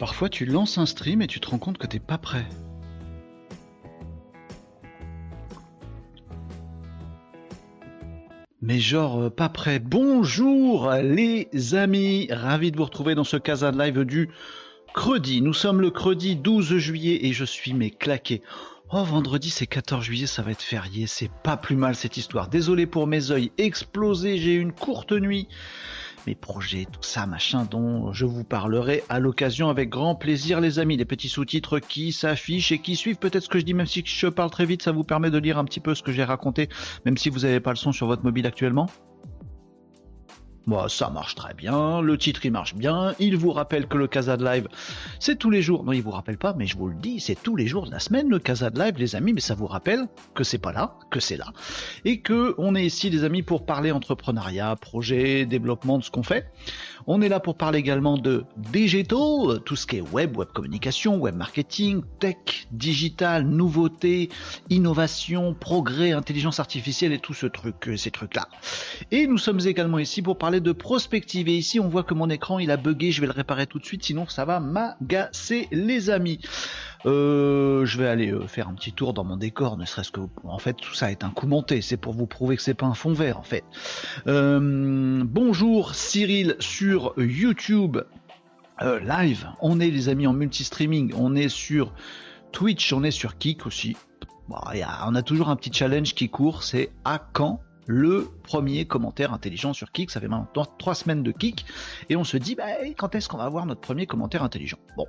Parfois, tu lances un stream et tu te rends compte que t'es pas prêt. Mais genre euh, pas prêt. Bonjour les amis, ravi de vous retrouver dans ce Casa Live du Credi. Nous sommes le Credi 12 juillet et je suis mais claqué. Oh vendredi c'est 14 juillet, ça va être férié, c'est pas plus mal cette histoire. Désolé pour mes yeux explosés, j'ai eu une courte nuit mes projets, tout ça, machin, dont je vous parlerai à l'occasion avec grand plaisir, les amis. Les petits sous-titres qui s'affichent et qui suivent peut-être ce que je dis, même si je parle très vite, ça vous permet de lire un petit peu ce que j'ai raconté, même si vous n'avez pas le son sur votre mobile actuellement. Moi, ça marche très bien, le titre il marche bien, il vous rappelle que le Casa de Live, c'est tous les jours. Non, il vous rappelle pas, mais je vous le dis, c'est tous les jours de la semaine le Casa de Live, les amis, mais ça vous rappelle que c'est pas là, que c'est là. Et que on est ici, les amis, pour parler entrepreneuriat, projet, développement de ce qu'on fait. On est là pour parler également de digitaux, tout ce qui est web, web communication, web marketing, tech, digital, nouveautés, innovation, progrès, intelligence artificielle et tout ce truc, ces trucs-là. Et nous sommes également ici pour parler de prospective. Et ici, on voit que mon écran, il a bugué, je vais le réparer tout de suite, sinon ça va m'agacer les amis. Euh, je vais aller euh, faire un petit tour dans mon décor, ne serait-ce que, en fait, tout ça est un coup monté. C'est pour vous prouver que c'est pas un fond vert, en fait. Euh, bonjour Cyril sur YouTube live. On est les amis en multi-streaming. On est sur Twitch, on est sur Kik aussi. on a toujours un petit challenge qui court. C'est à quand le premier commentaire intelligent sur Kik. Ça fait maintenant trois semaines de Kik. Et on se dit, bah, quand est-ce qu'on va avoir notre premier commentaire intelligent? Bon,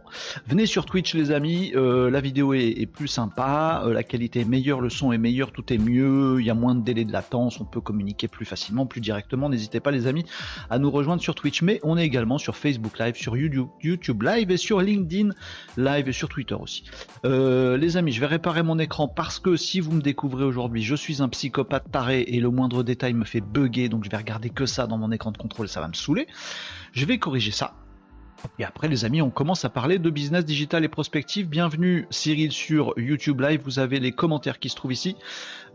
venez sur Twitch les amis, euh, la vidéo est, plus sympa, euh, la qualité est meilleure, le son est meilleur, tout est mieux, il y a moins de délai de latence, on peut communiquer plus facilement, plus directement. N'hésitez pas les amis à nous rejoindre sur Twitch. Mais on est également sur Facebook Live, sur YouTube, YouTube Live et sur LinkedIn Live et sur Twitter aussi. Euh, les amis, je vais réparer mon écran parce que si vous me découvrez aujourd'hui, je suis un psychopathe taré et le moins détail me fait bugger, donc je vais regarder que ça dans mon écran de contrôle, ça va me saouler. Je vais corriger ça. Et après, les amis, on commence à parler de business digital et prospective. Bienvenue, Cyril, sur YouTube Live. Vous avez les commentaires qui se trouvent ici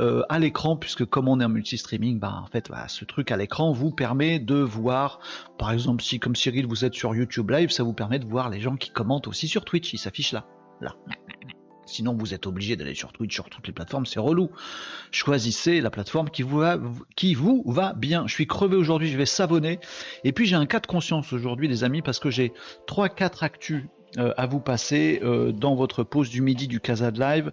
euh, à l'écran, puisque comme on est en multi-streaming, bah, en fait, ce truc à l'écran vous permet de voir, par exemple, si comme Cyril, vous êtes sur YouTube Live, ça vous permet de voir les gens qui commentent aussi sur Twitch. Ils s'affichent là. Là. Sinon, vous êtes obligé d'aller sur Twitch, sur toutes les plateformes, c'est relou. Choisissez la plateforme qui vous va, bien. Je suis crevé aujourd'hui, je vais savonner. Et puis j'ai un cas de conscience aujourd'hui, les amis, parce que j'ai 3-4 actus euh, à vous passer euh, dans votre pause du midi du Casa de Live.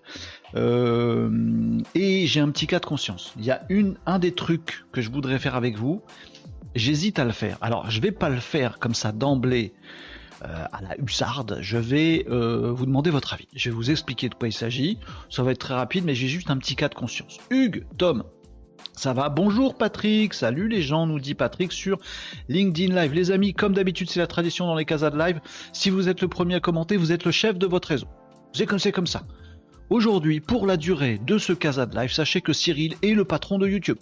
Euh, et j'ai un petit cas de conscience. Il y a un des trucs que je voudrais faire avec vous. J'hésite à le faire. Alors, je vais pas le faire comme ça d'emblée à la hussarde, je vais euh, vous demander votre avis. Je vais vous expliquer de quoi il s'agit. Ça va être très rapide, mais j'ai juste un petit cas de conscience. Hugues, Tom, ça va? Bonjour Patrick, salut les gens, nous dit Patrick sur LinkedIn Live. Les amis, comme d'habitude, c'est la tradition dans les casas de live. Si vous êtes le premier à commenter, vous êtes le chef de votre réseau. C'est comme c'est comme ça. Aujourd'hui, pour la durée de ce casa de live, sachez que Cyril est le patron de YouTube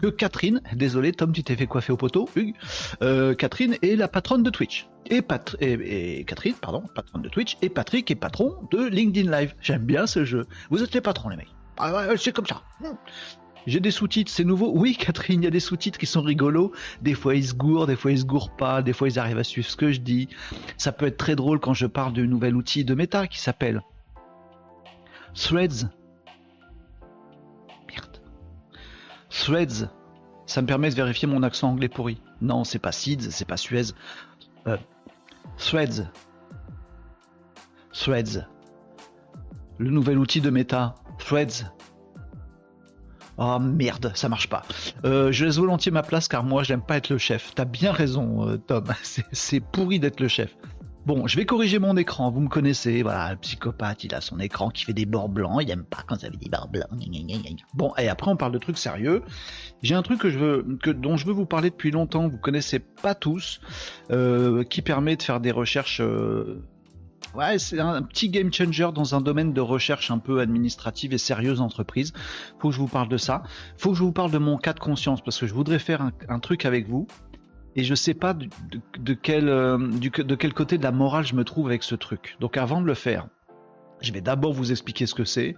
que Catherine, désolé Tom, tu t'es fait coiffer au poteau, Hugues, euh, Catherine est la patronne de Twitch. Et, Catherine, pardon, patronne de Twitch, et Patrick est patron de LinkedIn Live. J'aime bien ce jeu. Vous êtes les patrons, les mecs. Ah c'est comme ça. J'ai des sous-titres, c'est nouveau. Oui, Catherine, il y a des sous-titres qui sont rigolos. Des fois ils se gourent, des fois ils se gourent pas, des fois ils arrivent à suivre ce que je dis. Ça peut être très drôle quand je parle d'un nouvel outil de méta qui s'appelle Threads. Threads, ça me permet de vérifier mon accent anglais pourri. Non, c'est pas Seeds, c'est pas Suez. Euh, Threads. Threads. Le nouvel outil de méta. Threads. Oh merde, ça marche pas. Euh, je laisse volontiers ma place car moi j'aime pas être le chef. T'as bien raison, euh, Tom. C'est pourri d'être le chef. Bon, je vais corriger mon écran, vous me connaissez, voilà, le psychopathe, il a son écran qui fait des bords blancs, il aime pas quand ça fait des bords blancs. Bon, et après on parle de trucs sérieux. J'ai un truc que je veux, que, dont je veux vous parler depuis longtemps, vous connaissez pas tous, euh, qui permet de faire des recherches... Euh, ouais, c'est un petit game changer dans un domaine de recherche un peu administrative et sérieuse entreprise. Faut que je vous parle de ça. Faut que je vous parle de mon cas de conscience parce que je voudrais faire un truc avec vous et je sais pas de, quel, euh, de quel côté de la morale je me trouve avec ce truc. Donc avant de le faire, je vais d'abord vous expliquer ce que c'est.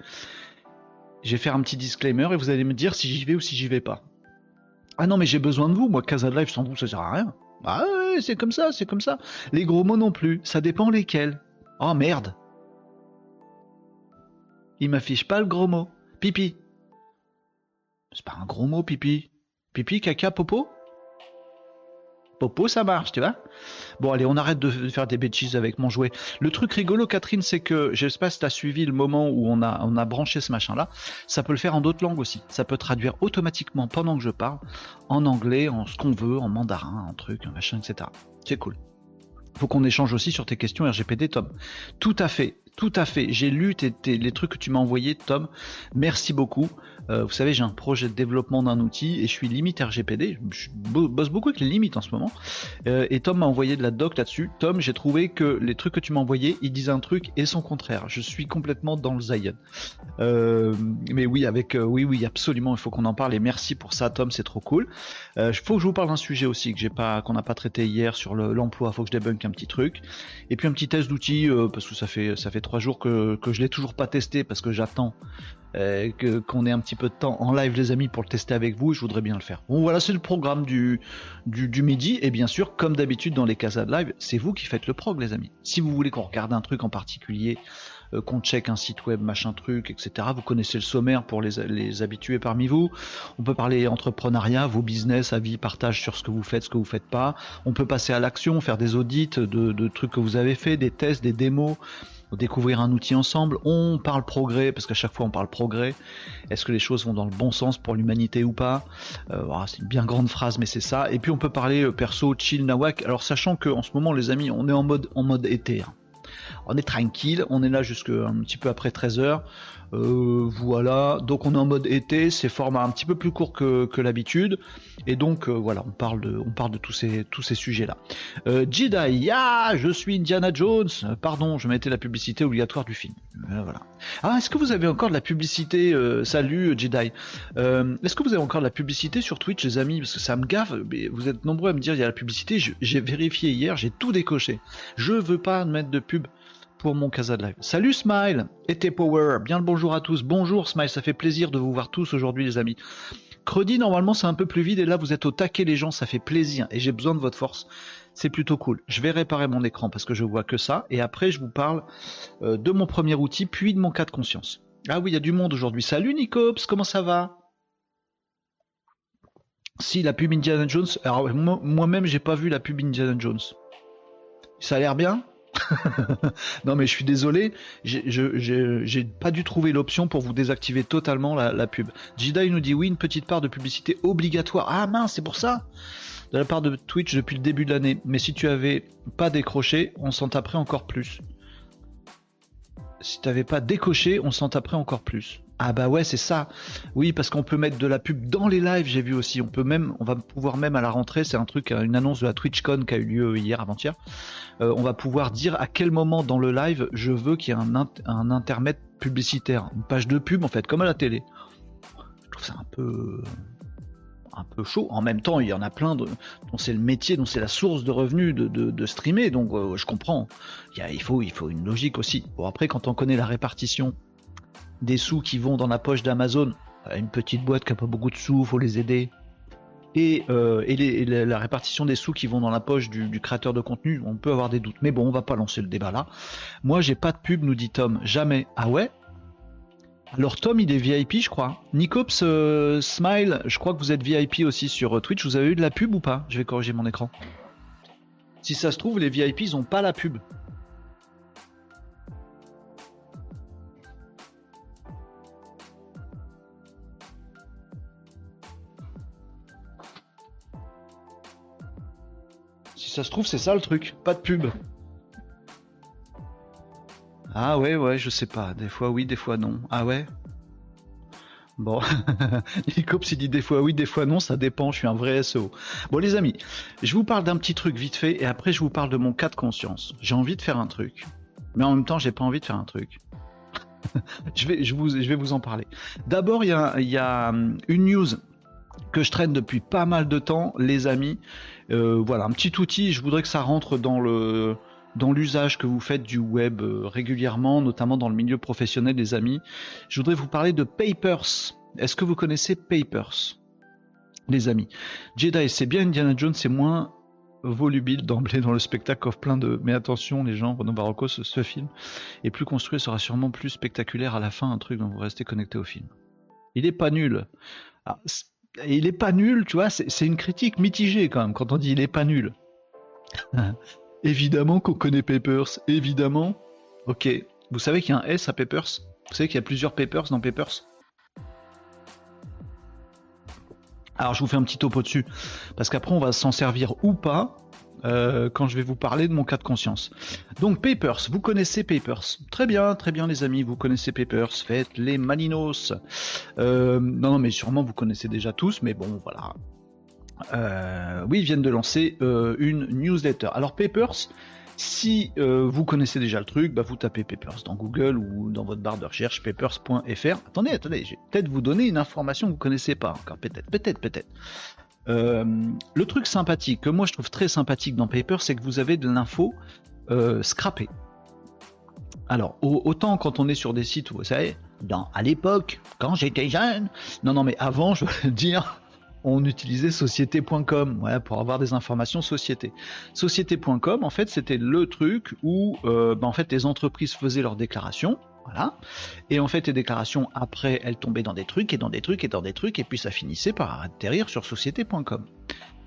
Je vais faire un petit disclaimer et vous allez me dire si j'y vais ou si j'y vais pas. Ah non mais j'ai besoin de vous, moi Casa Live sans vous ça sert à rien. Ah ouais, c'est comme ça, c'est comme ça. Les gros mots non plus, ça dépend lesquels. Oh merde. Il m'affiche pas le gros mot. Pipi. C'est pas un gros mot, pipi. Pipi, caca, popo? Popo, ça marche, tu vois Bon, allez, on arrête de faire des bêtises avec mon jouet. Le truc rigolo, Catherine, c'est que, je sais pas si t'as suivi le moment où on a, branché ce machin-là, ça peut le faire en d'autres langues aussi. Ça peut traduire automatiquement pendant que je parle, en anglais, en ce qu'on veut, en mandarin, en truc, en machin, etc. C'est cool. Faut qu'on échange aussi sur tes questions RGPD, Tom. Tout à fait, tout à fait. J'ai lu les trucs que tu m'as envoyés, Tom. Merci beaucoup. Euh, vous savez, j'ai un projet de développement d'un outil et je suis limite RGPD. Je bosse beaucoup avec les limites en ce moment. Euh, et Tom m'a envoyé de la doc là-dessus. Tom, j'ai trouvé que les trucs que tu m'as envoyés, ils disent un truc et son contraire. Je suis complètement dans le Zion. Euh, mais oui, avec oui, oui, absolument, il faut qu'on en parle. Et merci pour ça, Tom, c'est trop cool. Il faut que je vous parle d'un sujet aussi que j'ai pas, qu'on n'a pas traité hier sur l'emploi. il faut que je débunk un petit truc. Et puis un petit test d'outil parce que ça fait ça fait trois jours que que je l'ai toujours pas testé parce que j'attends euh, qu'on ait un petit peu de temps en live les amis pour le tester avec vous je voudrais bien le faire. Bon voilà c'est le programme du, du, midi et bien sûr comme d'habitude dans les casas de live c'est vous qui faites le prog les amis. Si vous voulez qu'on regarde un truc en particulier, euh, qu'on check un site web machin truc etc. Vous connaissez le sommaire pour les, les habitués parmi vous. On peut parler entrepreneuriat, vos business, avis, partage sur ce que vous faites, ce que vous faites pas. On peut passer à l'action, faire des audits de trucs que vous avez fait, des tests, des démos découvrir un outil ensemble. On parle progrès, parce qu'à chaque fois on parle progrès. Est-ce que les choses vont dans le bon sens pour l'humanité ou pas? Euh, C'est une bien grande phrase, mais c'est ça. Et puis on peut parler euh, perso, chill, nawak. Alors sachant que en ce moment, les amis, on est en mode, en mode été. Hein. On est tranquille, on est là jusqu'à un petit peu après 13h. Euh, voilà, donc on est en mode été, c'est format un petit peu plus court que, l'habitude, et donc euh, voilà, on parle de, on parle de tous ces, tous ces sujets-là. Euh, Jedi, ah, je suis Indiana Jones. Pardon, je mettais la publicité obligatoire du film. voilà. Ah, est-ce que vous avez encore de la publicité Salut Jedi? est-ce que vous avez encore de la publicité sur Twitch, les amis? Parce que ça me gave. vous êtes nombreux à me dire il y a la publicité. J'ai vérifié hier, j'ai tout décoché. Je veux pas mettre de pub pour mon Casa de Live. Salut Smile et Power, bien le bonjour à tous. Bonjour Smile, ça fait plaisir de vous voir tous aujourd'hui les amis. Credi, normalement c'est un peu plus vide et là vous êtes au taquet les gens, ça fait plaisir et j'ai besoin de votre force. C'est plutôt cool. Je vais réparer mon écran parce que je vois que ça et après je vous parle euh, de mon premier outil puis de mon cas de conscience. Ah oui, il y a du monde aujourd'hui. Salut Nicops, comment ça va? Si la pub Indiana Jones, alors moi-même j'ai pas vu la pub Indiana Jones. Ça a l'air bien? non mais je suis désolé, j'ai pas dû trouver l'option pour vous désactiver totalement la, pub. Jedi nous dit oui, une petite part de publicité obligatoire. Ah mince, c'est pour ça De la part de Twitch depuis le début de l'année. Mais si tu avais pas décroché, on s'en taperait encore plus. Si tu avais pas décoché, on s'en taperait encore plus. Ah bah ouais, c'est ça. Oui, parce qu'on peut mettre de la pub dans les lives, j'ai vu aussi. On peut même, on va pouvoir même à la rentrée, c'est un truc, une annonce de la TwitchCon qui a eu lieu hier avant-hier. Euh, on va pouvoir dire à quel moment dans le live je veux qu'il y ait un, intermède publicitaire, une page de pub en fait, comme à la télé. Je trouve ça un peu un peu chaud. En même temps, il y en a plein dont c'est le métier, dont c'est la source de revenus de, streamer. Donc, euh, je comprends. Faut, il faut une logique aussi. Bon, après, quand on connaît la répartition des sous qui vont dans la poche d'Amazon, euh, une petite boîte qui a pas beaucoup de sous, faut les aider. Et, euh, la répartition des sous qui vont dans la poche du, créateur de contenu, on peut avoir des doutes. Mais bon, on va pas lancer le débat là. Moi, j'ai pas de pub, nous dit Tom. Jamais. Ah ouais? Alors Tom, il est VIP, je crois. Nicops euh, Smile, je crois que vous êtes VIP aussi sur Twitch. Vous avez eu de la pub ou pas? Je vais corriger mon écran. Si ça se trouve, les VIP, ils ont pas la pub. Ça se trouve, c'est ça le truc. Pas de pub. Ah ouais, ouais, je sais pas. Des fois oui, des fois non. Ah ouais? Bon, Nicops il dit des fois oui, des fois non, ça dépend, je suis un vrai SEO. Bon les amis, je vous parle d'un petit truc vite fait et après je vous parle de mon cas de conscience. J'ai envie de faire un truc, mais en même temps j'ai pas envie de faire un truc. je, vais, vous, en parler. D'abord il y y a hum, une news que je traîne depuis pas mal de temps, les amis. Euh, voilà, un petit outil, je voudrais que ça rentre dans le dans l'usage que vous faites du web euh, régulièrement, notamment dans le milieu professionnel des amis. Je voudrais vous parler de Papers. Est-ce que vous connaissez Papers les amis? Jedi, c'est bien Indiana Jones, c'est moins volubile d'emblée dans le spectacle offre plein de. Mais attention, les gens, Renaud Barocco, ce, film est plus construit, sera sûrement plus spectaculaire à la fin, un truc dont vous restez connecté au film. Il est pas nul. Ah, il est pas nul, tu vois, c'est une critique mitigée quand même quand on dit il est pas nul. évidemment qu'on connaît Papers, évidemment. Ok, vous savez qu'il y a un S à Papers Vous savez qu'il y a plusieurs Papers dans Papers Alors je vous fais un petit topo dessus, parce qu'après on va s'en servir ou pas euh, quand je vais vous parler de mon cas de conscience. Donc Papers, vous connaissez Papers. Très bien, très bien les amis, vous connaissez Papers, faites les Malinos. Euh, non, non, mais sûrement vous connaissez déjà tous, mais bon, voilà. Euh, oui, ils viennent de lancer une newsletter. Alors Papers, si vous connaissez déjà le truc, bah vous tapez Papers dans Google ou dans votre barre de recherche papers.fr. Attendez, attendez, je vais peut-être vous donner une information que vous connaissez pas encore, peut-être, peut-être, peut-être. Euh, le truc sympathique, que moi je trouve très sympathique dans Papers, c'est que vous avez de l'info euh. Alors, autant quand on est sur des sites, vous savez, dans, à l'époque, quand j'étais jeune, non, non, mais avant, je veux dire, on utilisait société.com ouais, pour avoir des informations société. Société.com, en fait, c'était le truc où euh, bah, en fait, les entreprises faisaient leurs déclarations. Et en fait, les déclarations, après, elles tombaient dans des trucs, et dans des trucs, et dans des trucs, et puis ça finissait par atterrir sur société.com.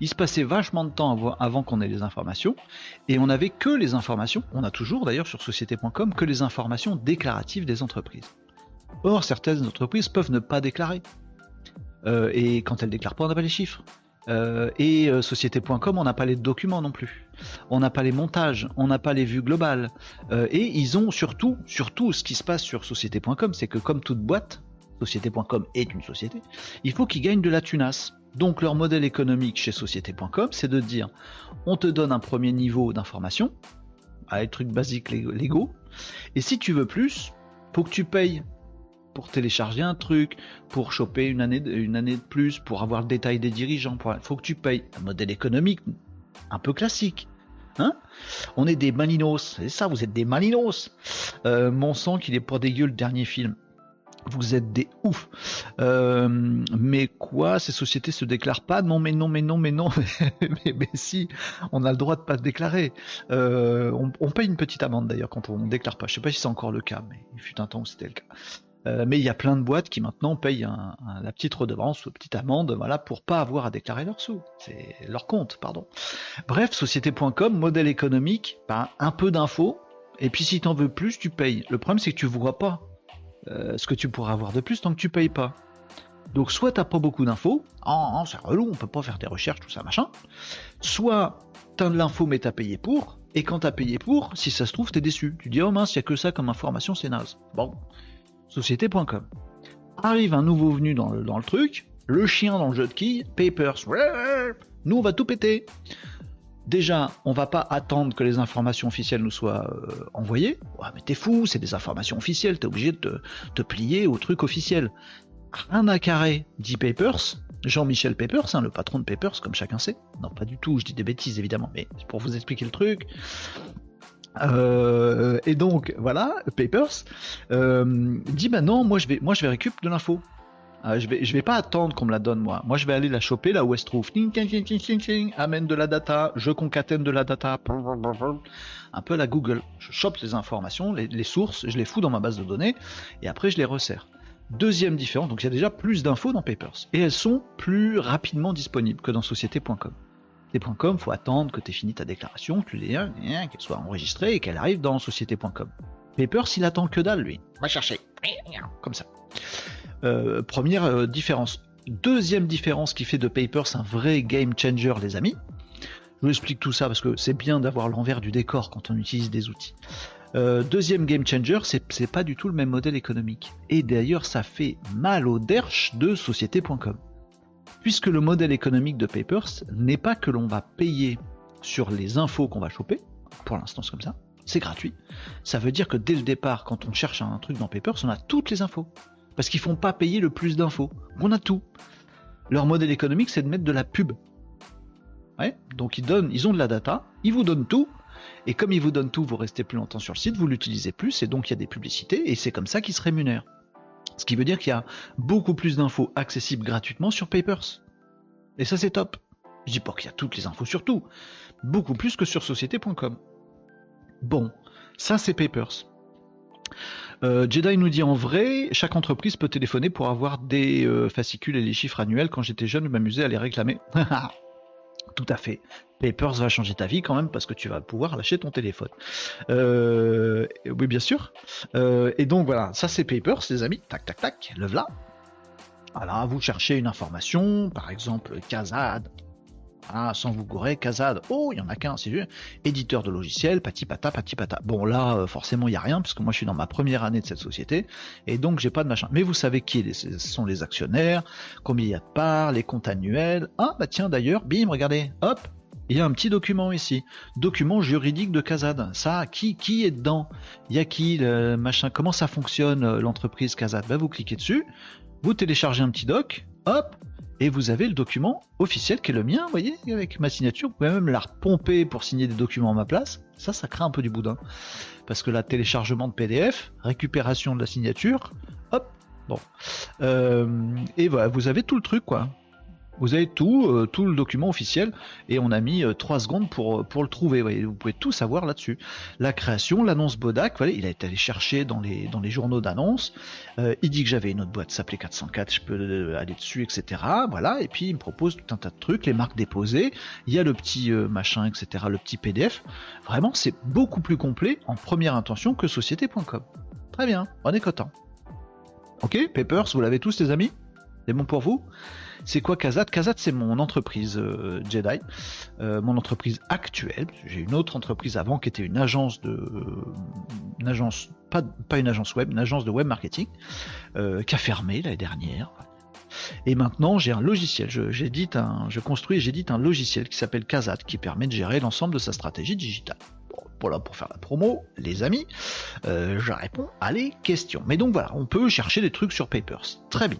Il se passait vachement de temps avant qu'on ait les informations, et on n'avait que les informations, on a toujours d'ailleurs sur société.com que les informations déclaratives des entreprises. Or, certaines entreprises peuvent ne pas déclarer. Euh, et quand elle déclare pas, on n'a pas les chiffres. Euh, et euh, société.com, on n'a pas les documents non plus. On n'a pas les montages, on n'a pas les vues globales. et ils ont surtout, surtout, ce qui se passe sur société.com, c'est que comme toute boîte, société.com est une société, il faut qu'ils gagnent de la tunasse. Donc leur modèle économique chez société.com, c'est de dire, on te donne un premier niveau d'information, avec trucs basiques légaux, et si tu veux plus, faut que tu payes pour télécharger un truc, pour choper une année, de plus, pour avoir le détail des dirigeants. Il faut que tu payes un modèle économique un peu classique. Hein On est des malinos, c'est ça, vous êtes des malinos. Euh, mon sang qu'il est pas dégueu le dernier film. Vous êtes des ouf. Euh, mais quoi, ces sociétés se déclarent pas? Non, mais non, mais non, mais non. mais, si, on a le droit de pas se déclarer. Euh, on, on, paye une petite amende d'ailleurs quand on ne déclare pas. Je sais pas si c'est encore le cas, mais il fut un temps où c'était le cas. Euh, mais il y a plein de boîtes qui maintenant payent la petite redevance ou la petite amende, voilà, pour pas avoir à déclarer leurs sous. C'est leur compte, pardon. Bref, société.com, modèle économique, ben, un peu d'infos, et puis si t'en veux plus, tu payes. Le problème, c'est que tu vois pas euh, ce que tu pourras avoir de plus tant que tu payes pas. Donc soit t'as pas beaucoup d'infos, oh, oh, c'est relou, on peut pas faire des recherches, tout ça, machin. Soit t'as de l'info mais t'as payé pour, et quand t'as payé pour, si ça se trouve, t'es déçu. Tu dis oh mince, y a que ça comme information, c'est naze. Bon, société.com. Arrive un nouveau venu dans le, truc, le chien dans le jeu de quilles, Papers, nous on va tout péter. Déjà, on va pas attendre que les informations officielles nous soient euh, envoyées. Ouais, mais t'es fou, c'est des informations officielles, t'es obligé de te, plier au truc officiel. Un à carré, dit Papers, Jean-Michel Papers, hein, le patron de Papers, comme chacun sait. Non, pas du tout, je dis des bêtises évidemment, mais pour vous expliquer le truc. Euh, et donc voilà, Papers euh, dit bah non, moi je vais, moi je vais récupérer de l'info. Euh, je vais, je vais pas attendre qu'on me la donne moi. Moi je vais aller la choper là où elle se trouve. Amène de la data, je concatène de la data. Un peu à la Google. Je chope les informations, les, les, sources, je les fous dans ma base de données et après je les resserre. Deuxième différence, donc il y a déjà plus d'infos dans Papers et elles sont plus rapidement disponibles que dans société.com. Société.com, faut attendre que tu aies fini ta déclaration, que tu l'aies, hein, qu'elle soit enregistrée et qu'elle arrive dans société.com. Papers, il attend que dalle, lui. Va chercher. Comme ça. Euh, première euh, différence. Deuxième différence qui fait de Papers un vrai game changer, les amis. Je vous explique tout ça parce que c'est bien d'avoir l'envers du décor quand on utilise des outils. Euh, deuxième game changer, c'est pas du tout le même modèle économique. Et d'ailleurs, ça fait mal au derche de société.com puisque le modèle économique de Papers n'est pas que l'on va payer sur les infos qu'on va choper, pour l'instant c'est comme ça, c'est gratuit. Ça veut dire que dès le départ, quand on cherche un truc dans Papers, on a toutes les infos. Parce qu'ils font pas payer le plus d'infos. On a tout. Leur modèle économique, c'est de mettre de la pub. Donc ils ils ont de la data, ils vous donnent tout, et comme ils vous donnent tout, vous restez plus longtemps sur le site, vous l'utilisez plus, et donc il y a des publicités, et c'est comme ça qu'ils se rémunèrent. Ce qui veut dire qu'il y a beaucoup plus d'infos accessibles gratuitement sur Papers. Et ça c'est top. Je dis pas qu'il y a toutes les infos sur tout, beaucoup plus que sur société.com. Bon, ça c'est Papers. Euh, Jedi nous dit en vrai, chaque entreprise peut téléphoner pour avoir des euh, fascicules et les chiffres annuels. Quand j'étais jeune, je m'amusais à les réclamer. Tout à fait. Papers va changer ta vie quand même parce que tu vas pouvoir lâcher ton téléphone. Euh, oui, bien sûr. et donc voilà, ça c'est Papers, les amis. Tac, tac, tac. Le voilà. Voilà, vous cherchez une information, par exemple Kazad, ah, sans vous gourer, Kazad, oh, il y en a qu'un, c'est lui, éditeur de logiciels, patipata, patipata. Bon, là, euh, forcément, il n'y a rien, parce que moi, je suis dans ma première année de cette société, et donc, j'ai pas de machin. Mais vous savez qui sont les actionnaires, combien il y a de parts, les comptes annuels. Ah, bah tiens, d'ailleurs, bim, regardez, hop, il y a un petit document ici, document juridique de Kazad. Ça, qui, qui est dedans? Il y a qui, le machin? Comment ça fonctionne euh, l'entreprise Kazad bah, Vous cliquez dessus, vous téléchargez un petit doc, hop, et vous avez le document officiel qui est le mien, vous voyez, avec ma signature. Vous pouvez même la repomper pour signer des documents à ma place. Ça, ça crée un peu du boudin. Parce que là, téléchargement de PDF, récupération de la signature, hop, bon. Euh, et voilà, vous avez tout le truc, quoi. Vous avez tout, euh, tout le document officiel et on a mis 3 euh, secondes pour, euh, pour le trouver. Vous, pouvez tout savoir là-dessus. La création, l'annonce Bodac, il a été allé chercher dans les, journaux d'annonce. il dit que j'avais une autre boîte s'appelait 404, je peux aller dessus, etc. Voilà, et puis il me propose tout un tas de trucs, les marques déposées, il y a le petit machin, etc., le petit PDF. Vraiment, c'est beaucoup plus complet en première intention que société.com. Très bien, on est content. Ok, Papers, vous l'avez tous les amis? C'est bon pour vous? C'est quoi Kazat? Kazat, c'est mon entreprise euh, Jedi, euh, mon entreprise actuelle. J'ai une autre entreprise avant qui était une agence de, une agence, pas, pas une agence web, une agence de web marketing, euh, qui a fermé l'année dernière. Et maintenant, j'ai un logiciel. Je, un, je construis et j'édite un logiciel qui s'appelle Kazat, qui permet de gérer l'ensemble de sa stratégie digitale. Voilà pour faire la promo, les amis. je réponds à les questions. Mais donc voilà, on peut chercher des trucs sur Papers. Très bien.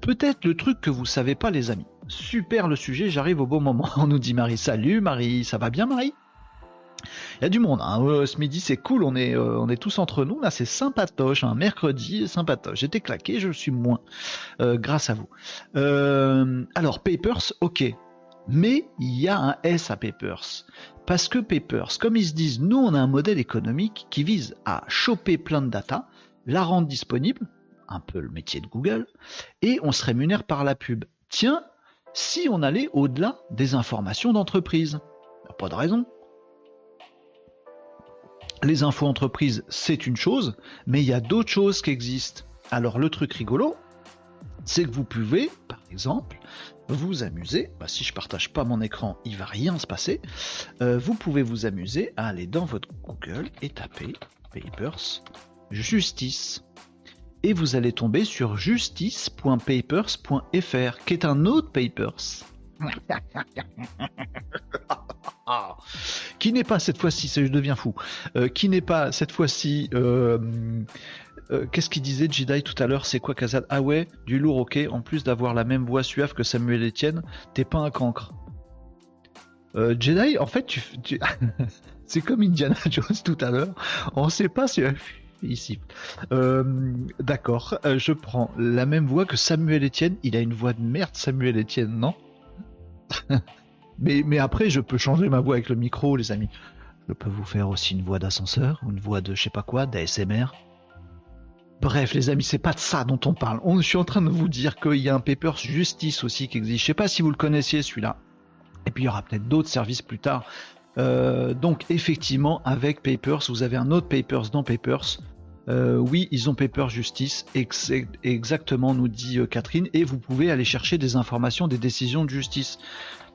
Peut-être le truc que vous savez pas, les amis. Super le sujet, j'arrive au bon moment. On nous dit Marie, salut Marie, ça va bien Marie? Il y a du monde, hein. Euh, ce midi c'est cool, on est, euh, on est tous entre nous, là c'est sympatoche, un mercredi sympatoche. J'étais claqué, je suis moins, euh, grâce à vous. alors Papers, ok, mais il y a un S à Papers. Parce que Papers, comme ils se disent, nous on a un modèle économique qui vise à choper plein de data, la rendre disponible, un peu le métier de Google, et on se rémunère par la pub. Tiens, si on allait au-delà des informations d'entreprise Pas de raison. Les infos entreprises, c'est une chose, mais il y a d'autres choses qui existent. Alors le truc rigolo, c'est que vous pouvez, par exemple, vous amuser, bah, si je partage pas mon écran, il va rien se passer, euh, vous pouvez vous amuser à aller dans votre Google et taper Papers Justice et vous allez tomber sur justice.papers.fr, qui est un autre papers. qui n'est pas cette fois-ci, je deviens fou, euh, qui n'est pas cette fois-ci, euh, euh, qu'est-ce qu'il disait Jedi tout à l'heure, c'est quoi Kazad Ah ouais, du lourd, ok, en plus d'avoir la même voix suave que Samuel Etienne, t'es pas un cancre. Jedi, en fait, tu, c'est comme Indiana Jones tout à l'heure, on sait pas si ici. Euh, d'accord, euh, je prends la même voix que Samuel Etienne. Il a une voix de merde, Samuel Etienne, non? Mais, mais après, je peux changer ma voix avec le micro, les amis. Je peux vous faire aussi une voix d'ascenseur, une voix de je sais pas quoi, d'ASMR. Bref, les amis, c'est pas de ça dont on parle. On, je suis en train de vous dire qu'il y a un Papers Justice aussi qui existe. Je sais pas si vous le connaissiez celui-là. Et puis il y aura peut-être d'autres services plus tard. Euh, donc effectivement, avec Papers, vous avez un autre Papers dans Papers. Euh, oui, ils ont Paper Justice, exactement, nous dit euh, Catherine, et vous pouvez aller chercher des informations, des décisions de justice.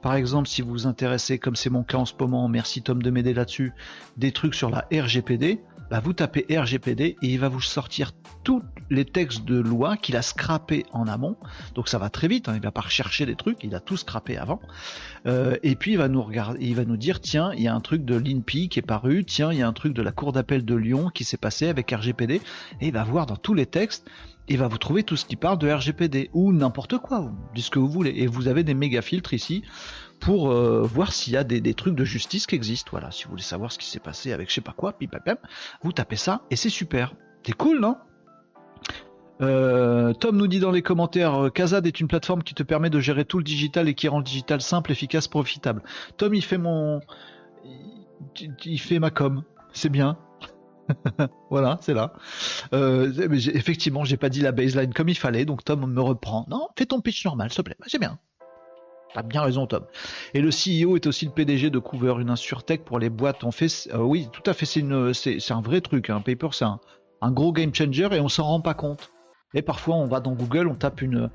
Par exemple, si vous vous intéressez, comme c'est mon cas en ce moment, merci Tom de m'aider là-dessus, des trucs sur la RGPD, bah, vous tapez RGPD et il va vous sortir tous les textes de loi qu'il a scrappé en amont. Donc ça va très vite, hein, il va pas rechercher des trucs, il a tout scrappé avant. Euh, et puis il va nous regarder, il va nous dire tiens, il y a un truc de l'INPI qui est paru, tiens, il y a un truc de la Cour d'appel de Lyon qui s'est passé avec RGPD, et il va voir dans tous les textes il va vous trouver tout ce qui parle de RGPD ou n'importe quoi, dites ce que vous voulez. Et vous avez des méga filtres ici pour euh, voir s'il y a des, trucs de justice qui existent. Voilà, si vous voulez savoir ce qui s'est passé avec je sais pas quoi, vous tapez ça et c'est super. C'est cool, non? Euh, Tom nous dit dans les commentaires, Kazad est une plateforme qui te permet de gérer tout le digital et qui rend le digital simple, efficace, profitable. Tom, il fait mon, il fait ma com, c'est bien. voilà, c'est là. Euh, effectivement, j'ai pas dit la baseline comme il fallait, donc Tom me reprend. Non, fais ton pitch normal, s'il te plaît. C'est bien. T'as bien raison, Tom. Et le CEO est aussi le PDG de Cover, une insurtech pour les boîtes. On fait, euh, oui, tout à fait. C'est un vrai truc. Un hein. paper, c'est un, gros game changer et on s'en rend pas compte. Et parfois, on va dans Google, on tape une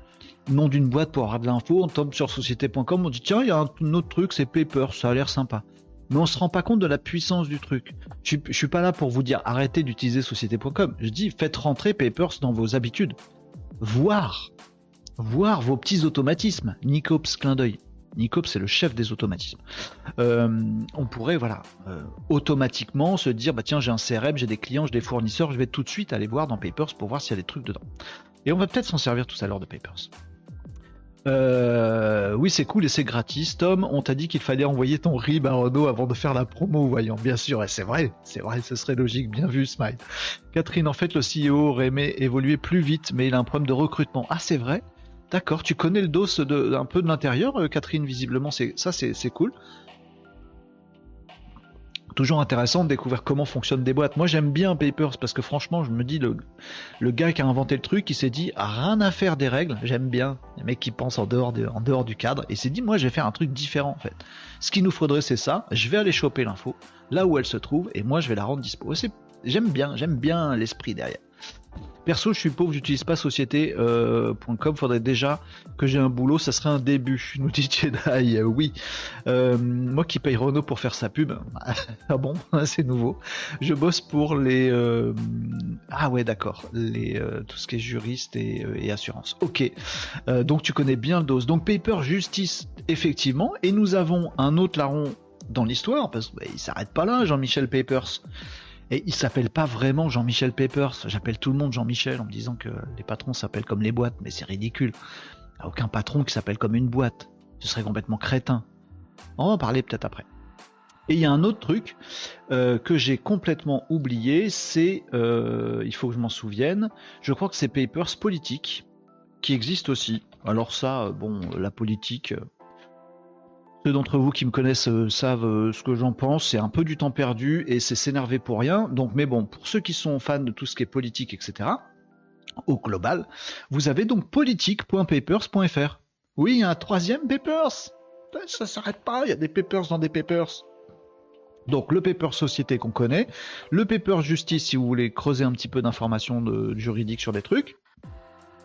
nom d'une boîte pour avoir de l'info, on tombe sur société.com, on dit tiens, il y a un, autre truc, c'est Paper, ça a l'air sympa mais on se rend pas compte de la puissance du truc. Je, ne suis pas là pour vous dire arrêtez d'utiliser société.com. Je dis faites rentrer Papers dans vos habitudes. Voir, voir vos petits automatismes. Nicops, clin d'œil. Nicops, c'est le chef des automatismes. Euh, on pourrait, voilà, euh, automatiquement se dire, bah tiens, j'ai un CRM, j'ai des clients, j'ai des fournisseurs, je vais tout de suite aller voir dans Papers pour voir s'il y a des trucs dedans. Et on va peut-être s'en servir tout à l'heure de Papers. Euh, oui, c'est cool et c'est gratis. Tom, on t'a dit qu'il fallait envoyer ton RIB à Renault avant de faire la promo, voyons. Bien sûr, et c'est vrai, c'est vrai, ce serait logique. Bien vu, Smile. Catherine, en fait, le CEO aurait aimé évoluer plus vite, mais il a un problème de recrutement. Ah, c'est vrai? D'accord, tu connais le dos de, un peu de l'intérieur, euh, Catherine, visiblement, c'est ça, c'est cool toujours intéressant de découvrir comment fonctionnent des boîtes. Moi j'aime bien Papers parce que franchement je me dis le, le gars qui a inventé le truc il s'est dit rien à faire des règles, j'aime bien les mecs qui pensent en dehors, en dehors du cadre et s'est dit moi je vais faire un truc différent en fait. Ce qu'il nous faudrait c'est ça, je vais aller choper l'info là où elle se trouve et moi je vais la rendre dispo. J'aime bien, j'aime bien l'esprit derrière. Perso, je suis pauvre, j'utilise pas société.com. Euh, faudrait déjà que j'ai un boulot, ça serait un début. Nous dit Jedi, euh, oui. Euh, moi qui paye Renault pour faire sa pub. ah bon, c'est nouveau. Je bosse pour les. Ah ouais, d'accord. Les tout ce qui est juriste et, assurance. Ok. donc tu connais bien le dos. Donc Paper Justice, effectivement. Et nous avons un autre larron dans l'histoire parce qu'il bah, s'arrête pas là, Jean-Michel Papers. Et il s'appelle pas vraiment Jean-Michel Papers. J'appelle tout le monde Jean-Michel en me disant que les patrons s'appellent comme les boîtes, mais c'est ridicule. A aucun patron qui s'appelle comme une boîte. Ce serait complètement crétin. On va en parler peut-être après. Et il y a un autre truc euh, que j'ai complètement oublié, c'est, euh, il faut que je m'en souvienne, je crois que c'est Papers Politique, qui existe aussi. Alors ça, bon, la politique, ceux d'entre vous qui me connaissent euh, savent euh, ce que j'en pense. C'est un peu du temps perdu et c'est s'énerver pour rien. Donc, mais bon, pour ceux qui sont fans de tout ce qui est politique, etc., au global, vous avez donc politique.papers.fr. Oui, il y a un troisième papers. Ça s'arrête pas. Il y a des papers dans des papers. Donc le paper société qu'on connaît, le paper justice si vous voulez creuser un petit peu d'informations juridiques sur des trucs,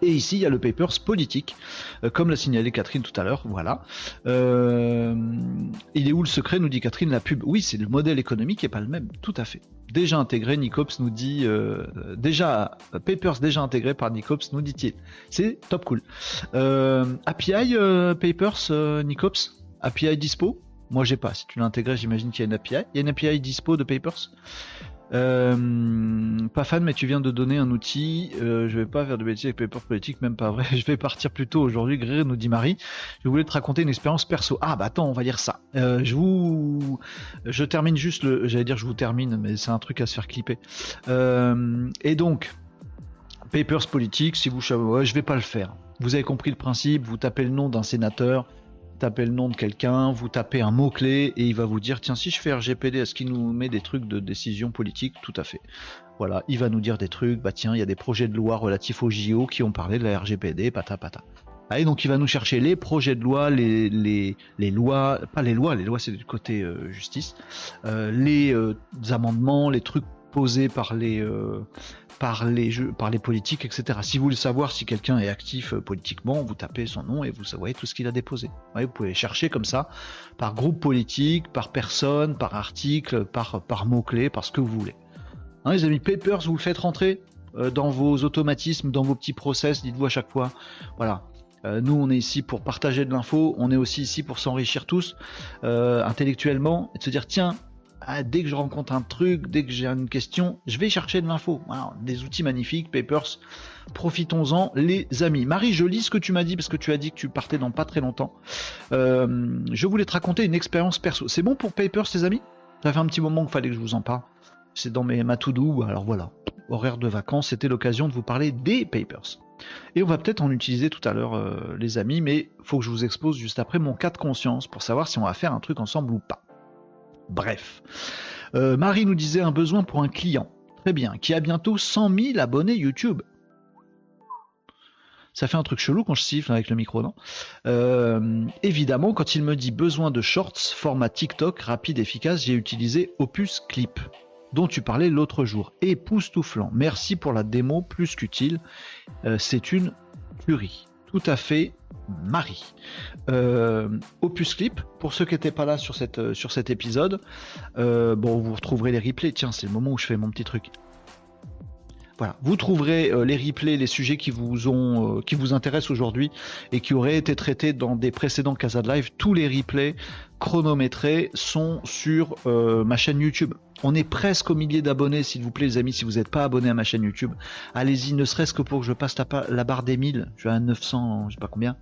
et ici, il y a le papers politique, euh, comme l'a signalé Catherine tout à l'heure. Voilà. Euh, il est où le secret nous dit Catherine, la pub? Oui, c'est le modèle économique qui n'est pas le même. Tout à fait. Déjà intégré, Nicops nous dit. Euh, déjà, Papers déjà intégré par Nicops, nous dit-il. C'est top cool. API, Papers, Nicops? API dispo? Moi, j'ai pas. Si tu l'as intégré, j'imagine qu'il y a une API. Il y a une API dispo de Papers? Euh, pas fan, mais tu viens de donner un outil. Euh, je vais pas faire de bêtises avec Paper Politique, même pas vrai. Je vais partir plus tôt aujourd'hui. Gréer nous dit Marie. Je voulais te raconter une expérience perso. Ah bah attends, on va lire ça. Euh, je vous, je termine juste le. J'allais dire je vous termine, mais c'est un truc à se faire clipper. et donc, Papers Politique, si vous, je vais pas le faire. Vous avez compris le principe. Vous tapez le nom d'un sénateur tapez le nom de quelqu'un, vous tapez un mot-clé et il va vous dire tiens si je fais RGPD, est-ce qu'il nous met des trucs de décision politique? Tout à fait. Voilà, il va nous dire des trucs, bah tiens, il y a des projets de loi relatifs au JO qui ont parlé de la RGPD, pata pata. Allez, donc il va nous chercher les projets de loi, les, les, les lois, pas les lois, les lois c'est du côté euh, justice, euh, les euh, amendements, les trucs posés par les, par les, jeux, par les politiques, etc. Si vous voulez savoir si quelqu'un est actif euh, politiquement, vous tapez son nom et vous voyez tout ce qu'il a déposé. vous pouvez chercher comme ça, par groupe politique, par personne, par article, par, par mot-clé, par ce que vous voulez. Hein, les amis, Papers, vous le faites rentrer euh, dans vos automatismes, dans vos petits process, dites-vous à chaque fois. Voilà, euh, nous, on est ici pour partager de l'info, on est aussi ici pour s'enrichir tous intellectuellement et de se dire tiens, ah, dès que je rencontre un truc, dès que j'ai une question, je vais chercher de l'info. des outils magnifiques, Papers. Profitons-en, les amis. Marie, je lis ce que tu m'as dit parce que tu as dit que tu partais dans pas très longtemps. Euh, je voulais te raconter une expérience perso. C'est bon pour Papers, les amis? Ça fait un petit moment qu'il fallait que je vous en parle. c'est dans mes ma Alors voilà, horaire de vacances, c'était l'occasion de vous parler des papers. Et on va peut-être en utiliser tout à l'heure, euh, les amis, mais faut que je vous expose juste après mon cas de conscience pour savoir si on va faire un truc ensemble ou pas. Bref. Euh, Marie nous disait un besoin pour un client. Très bien. Qui a bientôt 100 000 abonnés YouTube. Ça fait un truc chelou quand je siffle avec le micro, non? Euh, Évidemment, quand il me dit besoin de shorts, format TikTok, rapide, efficace, j'ai utilisé Opus Clip, dont tu parlais l'autre jour. Époustouflant. Merci pour la démo, plus qu'utile. Euh, c'est une furie. Tout à fait Marie. Euh, Opus Clip, pour ceux qui n'étaient pas là sur, sur cet épisode, bon, vous retrouverez les replays. Tiens, c'est le moment où je fais mon petit truc. Voilà, vous trouverez euh, les replays, les sujets qui vous ont, euh, qui vous intéressent aujourd'hui et qui auraient été traités dans des précédents Casa de Live. Tous les replays chronométrés sont sur euh, ma chaîne YouTube. On est presque au millier d'abonnés, s'il vous plaît, les amis. Si vous n'êtes pas abonné à ma chaîne YouTube, allez-y, ne serait-ce que pour que je passe la, barre des 1000. Je suis à 900, je sais pas combien.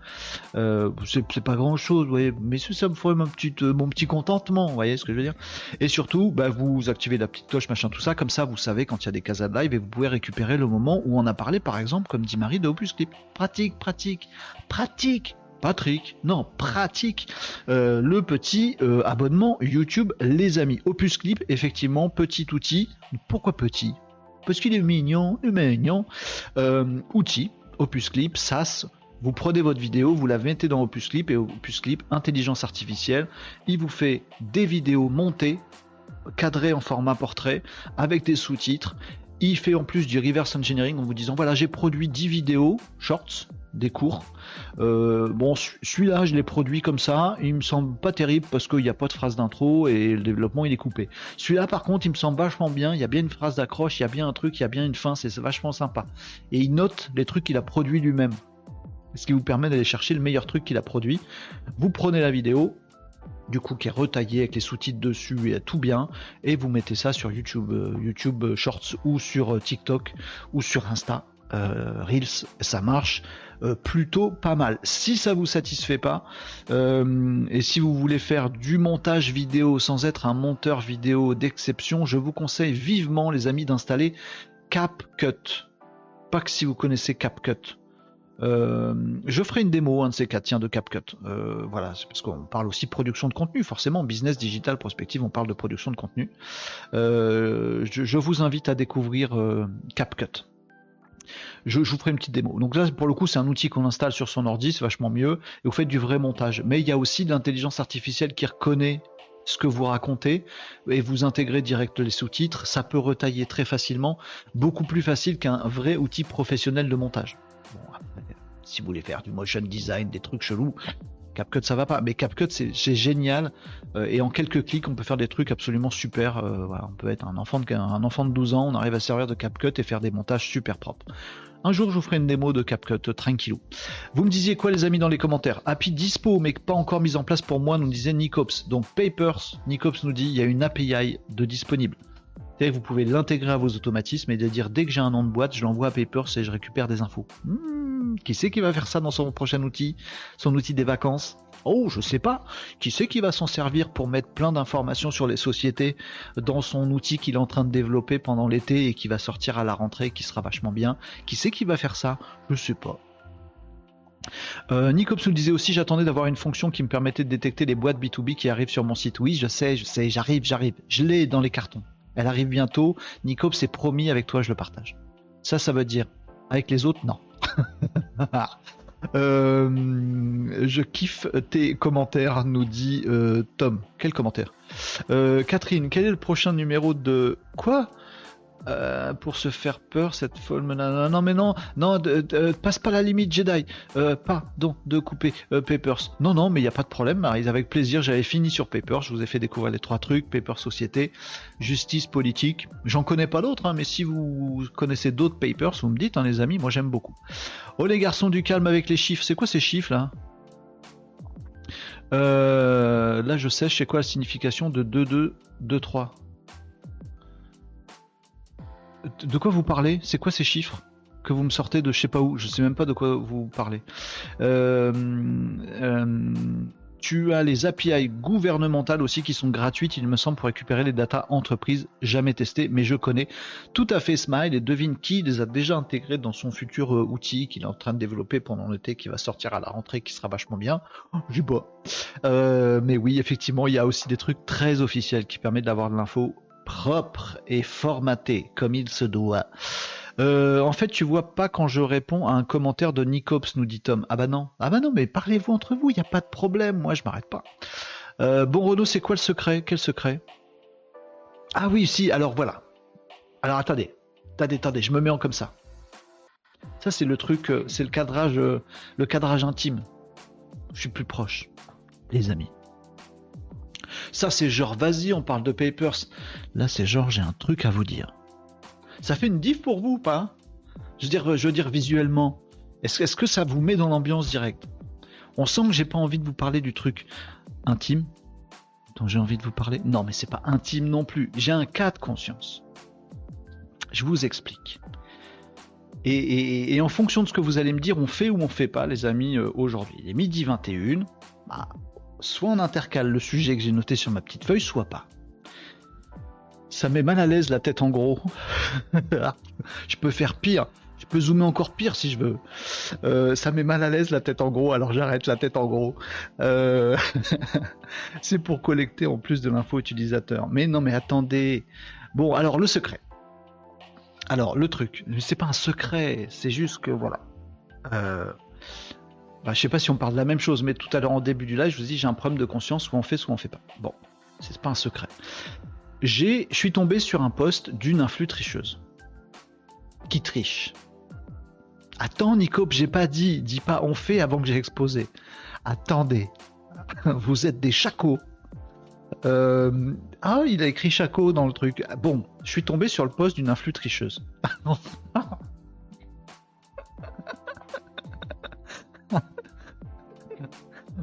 Euh, c'est pas grand-chose, vous voyez. Mais ça me ferait mon petit, euh, mon petit contentement, vous voyez ce que je veux dire. Et surtout, bah, vous activez la petite cloche, machin, tout ça. Comme ça, vous savez quand il y a des casas de live et vous pouvez récupérer le moment où on a parlé, par exemple, comme dit Marie, de Opus Clip. Pratique, pratique, pratique. Patrick, non, pratique euh, le petit euh, abonnement YouTube, les amis. Opus Clip, effectivement, petit outil. Pourquoi petit? Parce qu'il est mignon, mignon. Euh, outil, Opus Clip, SaaS. Vous prenez votre vidéo, vous la mettez dans Opus Clip et Opus Clip, intelligence artificielle, il vous fait des vidéos montées, cadrées en format portrait, avec des sous-titres. Il fait en plus du reverse engineering en vous disant voilà j'ai produit 10 vidéos, shorts, des cours. Euh, bon, celui-là, je l'ai produit comme ça. Il me semble pas terrible parce qu'il n'y a pas de phrase d'intro et le développement il est coupé. Celui-là, par contre, il me semble vachement bien. Il y a bien une phrase d'accroche, il y a bien un truc, il y a bien une fin. C'est vachement sympa. Et il note les trucs qu'il a produit lui-même. Ce qui vous permet d'aller chercher le meilleur truc qu'il a produit. Vous prenez la vidéo, du coup qui est retaillée avec les sous-titres dessus et tout bien et vous mettez ça sur YouTube euh, YouTube Shorts ou sur euh, TikTok ou sur Insta Reels ça marche euh, plutôt pas mal. Si ça vous satisfait pas, euh, et si vous voulez faire du montage vidéo sans être un monteur vidéo d'exception, je vous conseille vivement, les amis, d'installer CapCut. Pas que si vous connaissez CapCut. Euh, je ferai une démo, un de ces quatre, tiens, de CapCut. voilà, c'est parce qu'on parle aussi production de contenu, forcément, business digital prospective, on parle de production de contenu. je, vous invite à découvrir CapCut je, vous ferai une petite démo. Donc là, pour le coup, c'est un outil qu'on installe sur son ordi, c'est vachement mieux, et vous faites du vrai montage. Mais il y a aussi de l'intelligence artificielle qui reconnaît ce que vous racontez et vous intégrez direct les sous-titres, ça peut retailler très facilement, beaucoup plus facile qu'un vrai outil professionnel de montage. si vous voulez faire du motion design, des trucs chelous, CapCut ça va pas, mais CapCut c'est génial euh, et en quelques clics on peut faire des trucs absolument super. Euh, on peut être un enfant, de, un enfant de 12 ans, on arrive à servir de CapCut et faire des montages super propres. Un jour, je vous ferai une démo de CapCut, euh, tranquillou. Vous me disiez quoi, les amis, dans les commentaires? Happy dispo, mais pas encore mise en place pour moi, nous disait Nicops. Donc, Papers, Nicops nous dit il y a une API de disponible. Vous pouvez l'intégrer à vos automatismes et de dire dès que j'ai un nom de boîte, je l'envoie à Papers et je récupère des infos. Hmm, qui c'est qui va faire ça dans son prochain outil Son outil des vacances? Oh, je sais pas. Qui c'est qui va s'en servir pour mettre plein d'informations sur les sociétés dans son outil qu'il est en train de développer pendant l'été et qui va sortir à la rentrée, qui sera vachement bien? Qui c'est qui va faire ça? Je sais pas. Euh, Nicops nous disait aussi j'attendais d'avoir une fonction qui me permettait de détecter les boîtes B2B qui arrivent sur mon site. Oui, je sais, je sais, j'arrive, j'arrive. Je l'ai dans les cartons. Elle arrive bientôt. Nicops c'est promis avec toi, je le partage. Ça, ça veut dire avec les autres, non. Euh, je kiffe tes commentaires, nous dit euh, Tom. Quel commentaire? Euh, Catherine, quel est le prochain numéro de quoi? Euh, pour se faire peur, cette folle menace. Non, mais non, non, passe pas la limite Jedi. Euh, pardon, de couper euh, Papers. Non, non, mais il n'y a pas de problème, Marie. Avec plaisir, j'avais fini sur Papers. Je vous ai fait découvrir les trois trucs Papers Société, Justice Politique. J'en connais pas d'autres, hein, mais si vous connaissez d'autres Papers, vous me dites, hein, les amis. Moi, j'aime beaucoup. Oh, les garçons, du calme avec les chiffres. C'est quoi ces chiffres là? Là, je sais, je sais quoi la signification de 2, 2, 2, 3. De quoi vous parlez? C'est quoi ces chiffres que vous me sortez de je sais pas où? Je sais même pas de quoi vous parlez. Euh, euh, Tu as les API gouvernementales aussi qui sont gratuites, il me semble, pour récupérer les datas entreprises. Jamais testé, mais je connais tout à fait Smile et devine qui les a déjà intégrés dans son futur euh, outil qu'il est en train de développer pendant l'été, qui va sortir à la rentrée, qui sera vachement bien. Oh, bois. Euh, mais oui, effectivement, il y a aussi des trucs très officiels qui permettent d'avoir de l'info propre et formatée comme il se doit. Euh, en fait, tu vois pas quand je réponds à un commentaire de Nicops, nous dit Tom. Ah bah non, ah bah non, mais parlez-vous entre vous, il n'y a pas de problème, moi je m'arrête pas. Euh, bon Renaud, c'est quoi le secret? Quel secret? Ah oui, si, alors voilà. Alors attendez, attendez, attendez, je me mets en comme ça. Ça c'est le truc, euh, c'est le cadrage, le cadrage intime. Je suis plus proche, les amis. Ça c'est genre, vas-y, on parle de papers. Là c'est genre, j'ai un truc à vous dire. Ça fait une diff pour vous ou pas? Je veux, dire, visuellement. Est-ce que ça vous met dans l'ambiance directe On sent que j'ai pas envie de vous parler du truc intime dont j'ai envie de vous parler. Non, mais c'est pas intime non plus. J'ai un cas de conscience. Je vous explique. Et, en fonction de ce que vous allez me dire, on fait ou on fait pas, les amis, euh, aujourd'hui. Il est midi 21. Bah, soit on intercale le sujet que j'ai noté sur ma petite feuille, soit pas. Ça met mal à l'aise la tête en gros. je peux faire pire. Je peux zoomer encore pire si je veux. Euh, ça met mal à l'aise la tête en gros, alors j'arrête la tête en gros. Euh, c'est pour collecter en plus de l'info utilisateur. Mais non, mais attendez. Bon, alors le secret. Alors le truc, c'est pas un secret, c'est juste que voilà. Euh, bah, je sais pas si on parle de la même chose, mais tout à l'heure en début du live, je vous dis j'ai un problème de conscience, soit on fait, soit on fait pas. Bon, c'est pas un secret je suis tombé sur un poste d'une influe tricheuse. Qui triche. Attends, Nico, j'ai pas dit, dis pas on fait avant que j'ai exposé. Attendez, vous êtes des chacos. Euh, ah, il a écrit chaco dans le truc. Bon, je suis tombé sur le poste d'une influe tricheuse.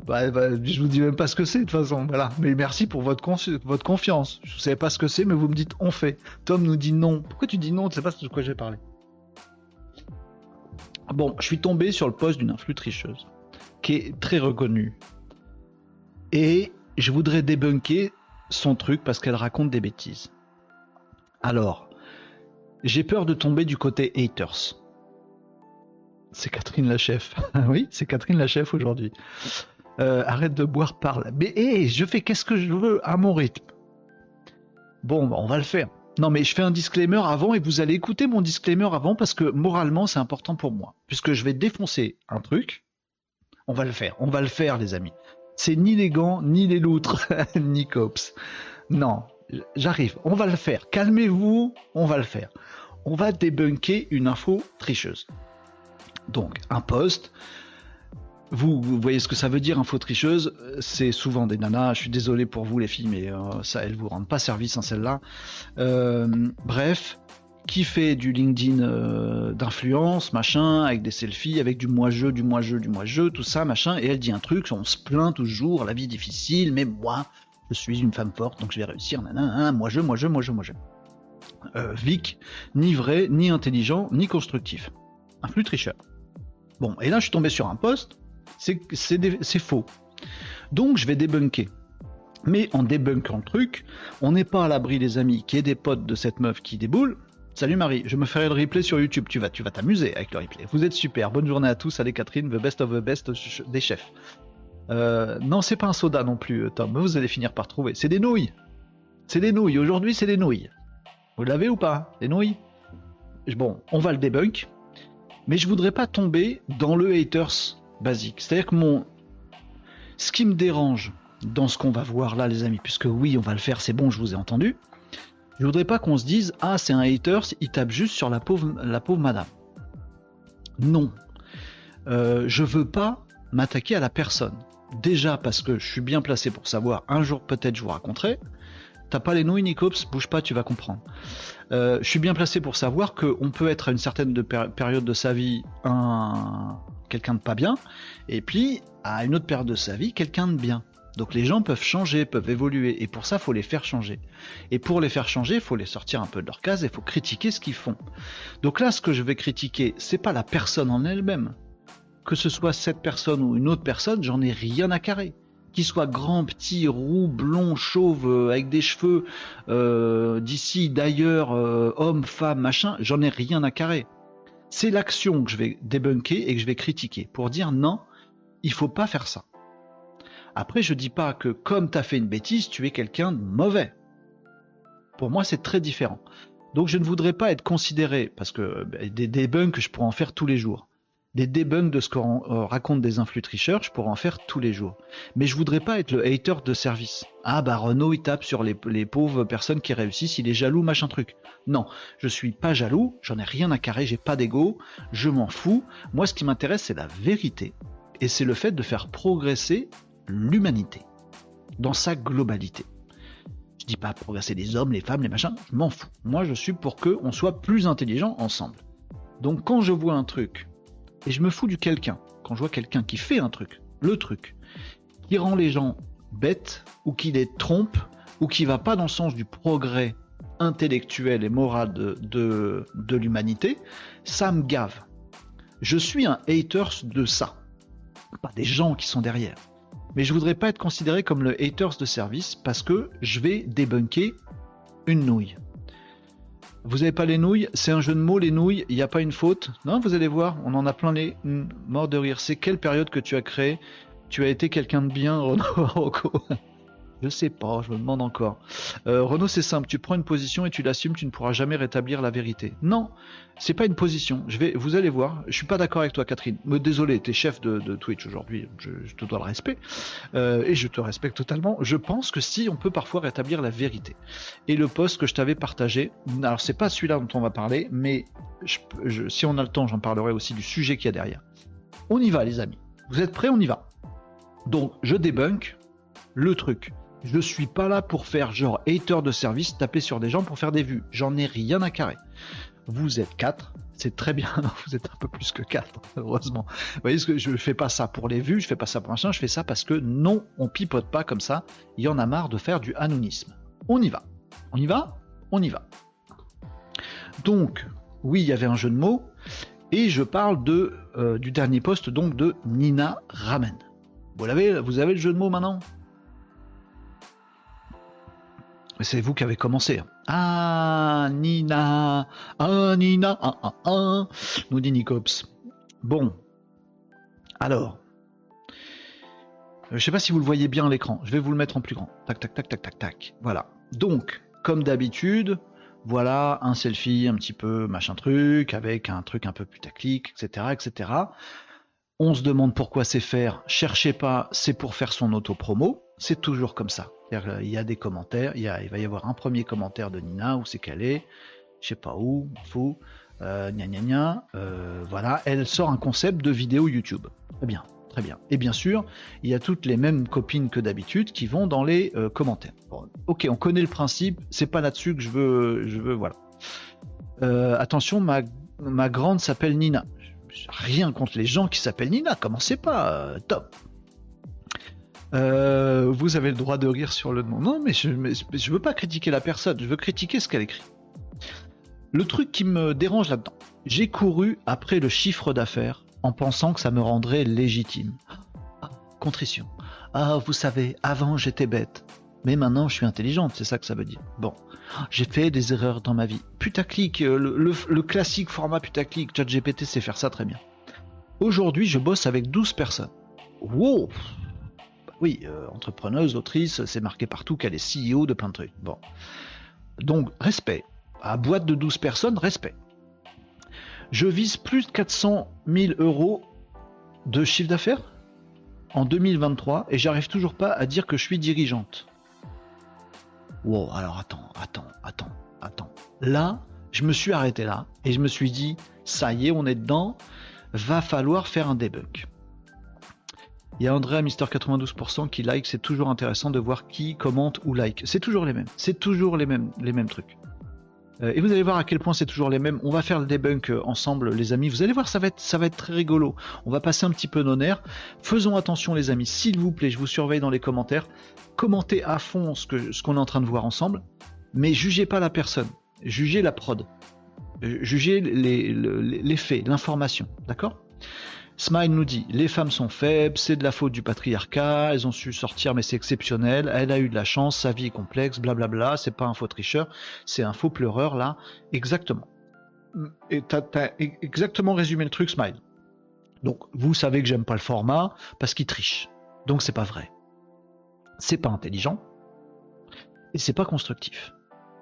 Bah, bah, je vous dis même pas ce que c'est de toute façon, voilà. Mais merci pour votre, votre confiance. Je ne savais pas ce que c'est, mais vous me dites on fait. Tom nous dit non. Pourquoi tu dis non? Tu sais pas de quoi j'ai parlé. Bon, je suis tombé sur le poste d'une influe tricheuse, qui est très reconnue. Et je voudrais débunker son truc parce qu'elle raconte des bêtises. Alors, j'ai peur de tomber du côté haters. C'est Catherine la chef. oui, c'est Catherine la chef aujourd'hui. Euh, arrête de boire, parle. Mais je fais qu'est-ce que je veux à mon rythme. Bon, bah, on va le faire. Non, mais je fais un disclaimer avant et vous allez écouter mon disclaimer avant parce que moralement c'est important pour moi. Puisque je vais défoncer un truc, on va le faire. On va le faire, les amis. C'est ni les gants, ni les loutres, ni cops. Non, j'arrive. On va le faire. Calmez-vous, on va le faire. On va débunker une info tricheuse. Donc, un poste vous, voyez ce que ça veut dire, info tricheuse, c'est souvent des nanas, je suis désolé pour vous les filles, mais euh, ça, elles vous rendent pas service, hein, celle-là. Euh, bref, qui fait du LinkedIn euh, d'influence, machin, avec des selfies, avec du moi-je, du moi-je, du moi-je, tout ça, machin, et elle dit un truc, on se plaint toujours, la vie est difficile, mais moi, je suis une femme forte, donc je vais réussir, nanana, moi-je, moi-je, moi-je, moi-je. Vic, ni vrai, ni intelligent, ni constructif. Un flux tricheur. Bon, et là je suis tombé sur un poste c'est faux. Donc je vais débunker. Mais en débunkant le truc, on n'est pas à l'abri des amis qui est des potes de cette meuf qui déboule. Salut Marie, je me ferai le replay sur YouTube. Tu vas, tu vas t'amuser avec le replay. Vous êtes super. Bonne journée à tous. Allez Catherine, the best of the best des chefs. Euh, non, c'est pas un soda non plus, euh, Tom. Vous allez finir par trouver. C'est des nouilles. C'est des nouilles. Aujourd'hui, c'est des nouilles. Vous l'avez ou pas? Des nouilles? Bon, on va le débunk. Mais je voudrais pas tomber dans le haters basique. C'est-à-dire que mon... ce qui me dérange dans ce qu'on va voir là, les amis, puisque oui, on va le faire, c'est bon, je vous ai entendu. Je voudrais pas qu'on se dise ah c'est un hater, il tape juste sur la pauvre, la pauvre madame. Non, euh, je veux pas m'attaquer à la personne. Déjà parce que je suis bien placé pour savoir. Un jour peut-être je vous raconterai. T'as pas les nouilles, Nicops, bouge pas, tu vas comprendre. Euh, je suis bien placé pour savoir qu'on peut être à une certaine période de sa vie un, quelqu'un de pas bien, et puis à une autre période de sa vie, quelqu'un de bien. Donc les gens peuvent changer, peuvent évoluer, et pour ça, faut les faire changer. Et pour les faire changer, il faut les sortir un peu de leur case, et faut critiquer ce qu'ils font. Donc là, ce que je vais critiquer, c'est pas la personne en elle-même. Que ce soit cette personne ou une autre personne, j'en ai rien à carrer. Qu'il soit grand, petit, roux, blond, chauve, euh, avec des cheveux euh, d'ici, d'ailleurs, euh, homme, femme, machin, j'en ai rien à carrer. C'est l'action que je vais débunker et que je vais critiquer pour dire non, il faut pas faire ça. Après, je dis pas que comme tu as fait une bêtise, tu es quelqu'un de mauvais. Pour moi, c'est très différent. Donc, je ne voudrais pas être considéré, parce que bah, des debunks, je pourrais en faire tous les jours des debunks de ce qu'on euh, raconte des influx tricheurs, je pourrais en faire tous les jours. Mais je voudrais pas être le hater de service. Ah bah Renault il tape sur les, pauvres personnes qui réussissent, il est jaloux, machin truc. Non, je suis pas jaloux, j'en ai rien à carrer, j'ai pas d'ego, je m'en fous. Moi ce qui m'intéresse c'est la vérité. Et c'est le fait de faire progresser l'humanité. Dans sa globalité. Je dis pas progresser les hommes, les femmes, les machins, je m'en fous. Moi je suis pour qu'on soit plus intelligents ensemble. Donc quand je vois un truc et je me fous du quelqu'un. Quand je vois quelqu'un qui fait un truc, le truc, qui rend les gens bêtes, ou qui les trompe, ou qui va pas dans le sens du progrès intellectuel et moral de, de, l'humanité, ça me gave. Je suis un hater de ça. Pas des gens qui sont derrière. Mais je voudrais pas être considéré comme le haters de service parce que je vais débunker une nouille. Vous n'avez pas les nouilles C'est un jeu de mots, les nouilles, il n'y a pas une faute. Non, vous allez voir, on en a plein les morts de rire. C'est quelle période que tu as créé Tu as été quelqu'un de bien, Renaud Je sais pas, je me demande encore. Euh, Renaud, c'est simple, tu prends une position et tu l'assumes, tu ne pourras jamais rétablir la vérité. Non, c'est pas une position. Je vais, vous allez voir, je suis pas d'accord avec toi, Catherine. Me désolé, t'es chef de, Twitch aujourd'hui, je, te dois le respect euh, et je te respecte totalement. Je pense que si on peut parfois rétablir la vérité. Et le post que je t'avais partagé, alors c'est pas celui-là dont on va parler, mais si on a le temps, j'en parlerai aussi du sujet qu'il y a derrière. On y va, les amis. Vous êtes prêts? On y va. Donc, je débunk le truc. Je suis pas là pour faire genre hater de service, taper sur des gens pour faire des vues. J'en ai rien à carrer. Vous êtes quatre, c'est très bien. vous êtes un peu plus que quatre, heureusement. Vous voyez ce que je fais pas ça pour les vues, je fais pas ça pour machin, je fais ça parce que non, on pipote pas comme ça. Il y en a marre de faire du anonymisme. On y va. On y va On y va. Donc, oui, il y avait un jeu de mots. Et je parle euh, du dernier poste donc de Nina Ramen. Vous, l'avez, vous avez le jeu de mots maintenant? C'est vous qui avez commencé. Ah, Nina, ah, Nina, ah, ah, ah, nous dit Nicops. Bon. Alors. Je sais pas si vous le voyez bien à l'écran. Je vais vous le mettre en plus grand. Tac, tac, tac, tac, tac, tac. Voilà. Donc, comme d'habitude, voilà un selfie un petit peu machin truc, avec un truc un peu putaclic, etc., etc. On se demande pourquoi c'est faire. Cherchez pas, c'est pour faire son auto-promo. C'est toujours comme ça. Il y a des commentaires, il, va y avoir un premier commentaire de Nina, où c'est qu'elle est, je sais pas où, fou, euh, euh, voilà, elle sort un concept de vidéo YouTube. Très bien, très bien. Et bien sûr, il y a toutes les mêmes copines que d'habitude qui vont dans les euh, commentaires. ok, on connaît le principe, c'est pas là-dessus que je veux, je veux, voilà. Euh, attention, ma grande s'appelle Nina. Rien contre les gens qui s'appellent Nina, commencez pas, top. Euh, vous avez le droit de rire sur le nom. Non, mais je, ne veux pas critiquer la personne, je veux critiquer ce qu'elle écrit. Le truc qui me dérange là-dedans, j'ai couru après le chiffre d'affaires en pensant que ça me rendrait légitime. Ah, contrition. Ah, vous savez, avant j'étais bête, mais maintenant je suis intelligente, c'est ça que ça veut dire. Bon, j'ai fait des erreurs dans ma vie. Putaclic, euh, le, le classique format putaclic, ChatGPT sait faire ça très bien. Aujourd'hui, je bosse avec 12 personnes. Wow, oui, euh, entrepreneuse, autrice, c'est marqué partout qu'elle est CEO de plein de trucs. Bon. Donc, respect. À boîte de 12 personnes, respect. Je vise plus de 400 000 euros de chiffre d'affaires en 2023 et j'arrive toujours pas à dire que je suis dirigeante. Wow, alors attends, attends, attends, attends. Là, je me suis arrêté là et je me suis dit, ça y est, on est dedans, va falloir faire un debug. Il y a André à Mister92% qui like, c'est toujours intéressant de voir qui commente ou like. C'est toujours les mêmes, c'est toujours les mêmes, les mêmes trucs. Euh, et vous allez voir à quel point c'est toujours les mêmes. On va faire le debunk euh, ensemble, les amis. Vous allez voir, ça va être, très rigolo. On va passer un petit peu nos nerfs. Faisons attention, les amis. S'il vous plaît, je vous surveille dans les commentaires. Commentez à fond ce qu'on est en train de voir ensemble. Mais jugez pas la personne. Jugez la prod. Euh, jugez les faits, l'information. D'accord? Smile nous dit les femmes sont faibles, c'est de la faute du patriarcat, elles ont su sortir mais c'est exceptionnel, elle a eu de la chance, sa vie est complexe, blablabla, c'est pas un faux tricheur, c'est un faux pleureur là, exactement. Et t'as, exactement résumé le truc, Smile. Donc vous savez que j'aime pas le format parce qu'il triche, donc c'est pas vrai. C'est pas intelligent et c'est pas constructif.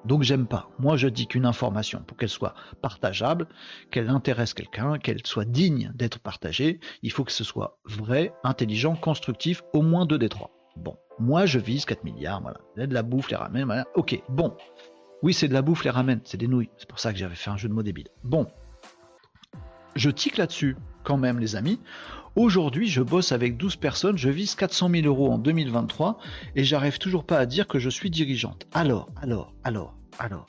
Donc j'aime pas. Moi je dis qu'une information, pour qu'elle soit partageable, qu'elle intéresse quelqu'un, qu'elle soit digne d'être partagée, il faut que ce soit vrai, intelligent, constructif, au moins deux des trois. Bon, moi je vise 4 milliards, voilà. De la bouffe, les ramène, voilà. Ok, bon. Oui, c'est de la bouffe, les ramène, c'est des nouilles. C'est pour ça que j'avais fait un jeu de mots débile. Bon. Je tique là-dessus, quand même, les amis. Aujourd'hui, je bosse avec 12 personnes, je vise 400 000 euros en 2023 et j'arrive toujours pas à dire que je suis dirigeante. Alors, alors, alors, alors,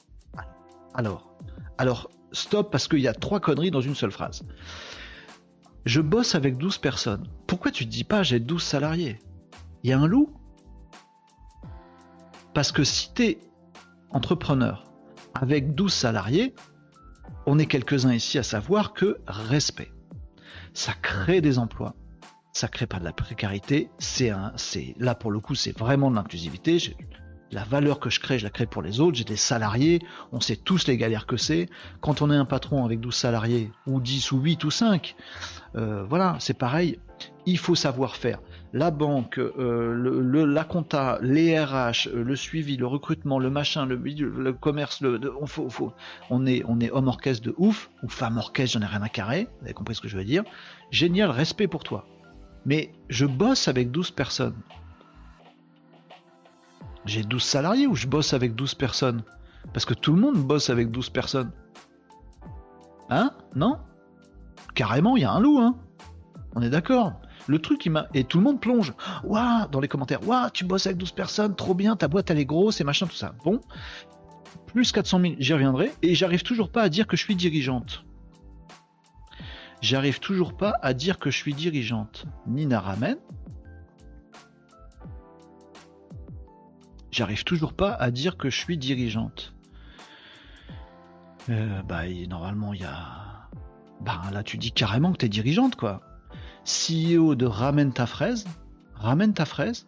alors, alors, stop parce qu'il y a trois conneries dans une seule phrase. Je bosse avec 12 personnes. Pourquoi tu te dis pas j'ai 12 salariés? Il y a un loup? Parce que si tu es entrepreneur avec 12 salariés, on est quelques-uns ici à savoir que respect ça crée des emplois, ça crée pas de la précarité, c'est un, c'est là pour le coup c'est vraiment de l'inclusivité. La valeur que je crée, je la crée pour les autres. J'ai des salariés, on sait tous les galères que c'est. Quand on est un patron avec 12 salariés, ou 10 ou 8 ou 5, euh, voilà, c'est pareil. Il faut savoir faire la banque, euh, la compta, les RH, euh, le suivi, le recrutement, le machin, le, commerce, le, on, est, on est homme orchestre de ouf, ou femme orchestre, j'en ai rien à carrer, vous avez compris ce que je veux dire. Génial, respect pour toi. Mais je bosse avec 12 personnes. J'ai 12 salariés ou je bosse avec 12 personnes? Parce que tout le monde bosse avec 12 personnes. Hein? Non? Carrément, il y a un loup, hein? On est d'accord? Le truc, il m'a. Et tout le monde plonge. Waouh Dans les commentaires. Waouh, tu bosses avec 12 personnes, trop bien, ta boîte elle est grosse et machin, tout ça. Bon. Plus 400 000, j'y reviendrai. Et j'arrive toujours pas à dire que je suis dirigeante. J'arrive toujours pas à dire que je suis dirigeante. Nina Ramen. J'arrive toujours pas à dire que je suis dirigeante. Euh, bah, normalement, il y a. Bah, là, tu dis carrément que tu es dirigeante, quoi. CEO de Ramène ta fraise. Ramène ta fraise.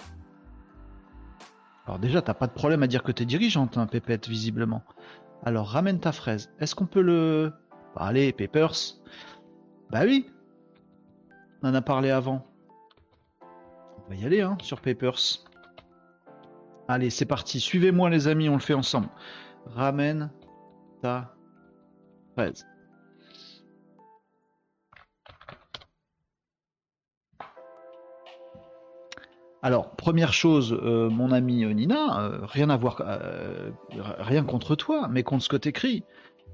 Alors déjà, t'as pas de problème à dire que t'es dirigeante, hein, Pépette, visiblement. Alors, ramène ta fraise. Est-ce qu'on peut le... Bah, allez, Papers. Bah oui. On en a parlé avant. On va y aller, hein, sur Papers. Allez, c'est parti. Suivez-moi, les amis, on le fait ensemble. Ramène ta fraise. Alors, première chose, euh, mon ami euh, Nina, euh, rien à voir, rien contre toi, mais contre ce que t'écris.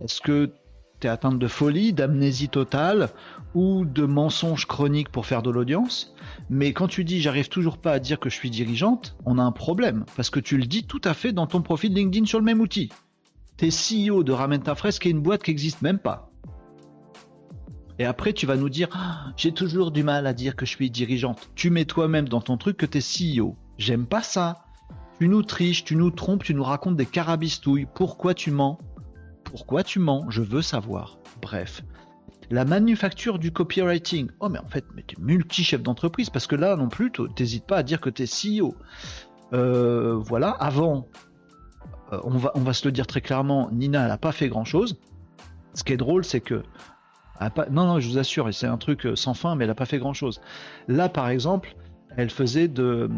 Est-ce que tu es atteinte de folie, d'amnésie totale ou de mensonges chroniques pour faire de l'audience? Mais quand tu dis j'arrive toujours pas à dire que je suis dirigeante, on a un problème parce que tu le dis tout à fait dans ton profil LinkedIn sur le même outil. T'es CEO de Ramène ta fraise qui est une boîte qui n'existe même pas. Et après, tu vas nous dire, ah, j'ai toujours du mal à dire que je suis dirigeante. Tu mets toi-même dans ton truc que tu es CEO. J'aime pas ça. Tu nous triches, tu nous trompes, tu nous racontes des carabistouilles. Pourquoi tu mens? Pourquoi tu mens? Je veux savoir. Bref. La manufacture du copywriting. Oh, mais en fait, mais tu es multi-chef d'entreprise parce que là non plus, t'hésites pas à dire que tu es CEO. Euh, voilà, avant, euh, on, va, on va se le dire très clairement, Nina, elle n'a pas fait grand chose. Ce qui est drôle, c'est que non, non, je vous assure, c'est un truc euh, sans fin, mais elle n'a pas fait grand-chose. Là, par exemple, elle faisait de,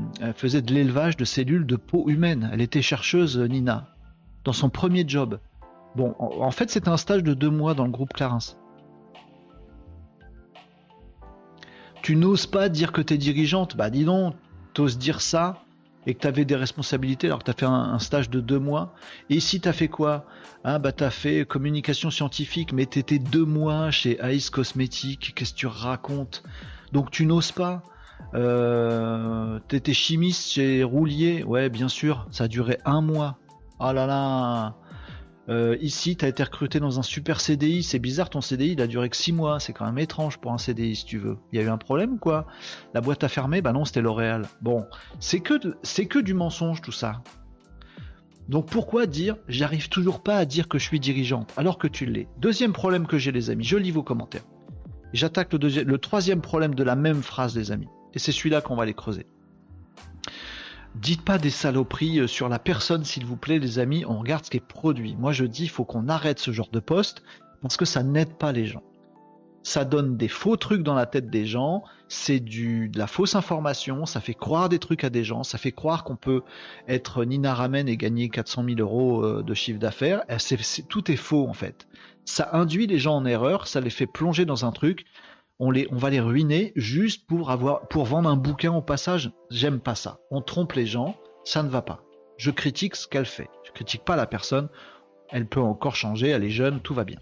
l'élevage de cellules de peau humaine. Elle était chercheuse, euh, Nina, dans son premier job. Bon, en, fait, c'était un stage de deux mois dans le groupe Clarence. Tu n'oses pas dire que tu es dirigeante Bah dis donc, t'oses dire ça et que tu avais des responsabilités alors que tu as fait un, stage de deux mois. Et ici, tu as fait quoi? Ah, bah, Tu as fait communication scientifique, mais tu étais deux mois chez Ice Cosmetics. Qu'est-ce que tu racontes? Donc, tu n'oses pas. Euh, tu étais chimiste chez Roulier? Ouais, bien sûr, ça a duré un mois. Oh là là euh, ici, tu as été recruté dans un super CDI. C'est bizarre, ton CDI, il a duré que 6 mois. C'est quand même étrange pour un CDI, si tu veux. Il y a eu un problème quoi La boîte a fermé Bah non, c'était L'Oréal. Bon, c'est que, que du mensonge, tout ça. Donc pourquoi dire j'arrive toujours pas à dire que je suis dirigeante alors que tu l'es? Deuxième problème que j'ai, les amis, je lis vos commentaires. J'attaque le, le troisième problème de la même phrase, les amis. Et c'est celui-là qu'on va aller creuser. Dites pas des saloperies euh, sur la personne, s'il vous plaît, les amis. On regarde ce qui est produit. Moi, je dis, il faut qu'on arrête ce genre de poste parce que ça n'aide pas les gens. Ça donne des faux trucs dans la tête des gens. C'est du de la fausse information. Ça fait croire des trucs à des gens. Ça fait croire qu'on peut être Nina Ramen et gagner 400 000 euros euh, de chiffre d'affaires. tout est faux en fait. Ça induit les gens en erreur. Ça les fait plonger dans un truc on, les, va les ruiner juste pour, avoir, pour vendre un bouquin au passage. J'aime pas ça. On trompe les gens, ça ne va pas. Je critique ce qu'elle fait. Je critique pas la personne. Elle peut encore changer, elle est jeune, tout va bien.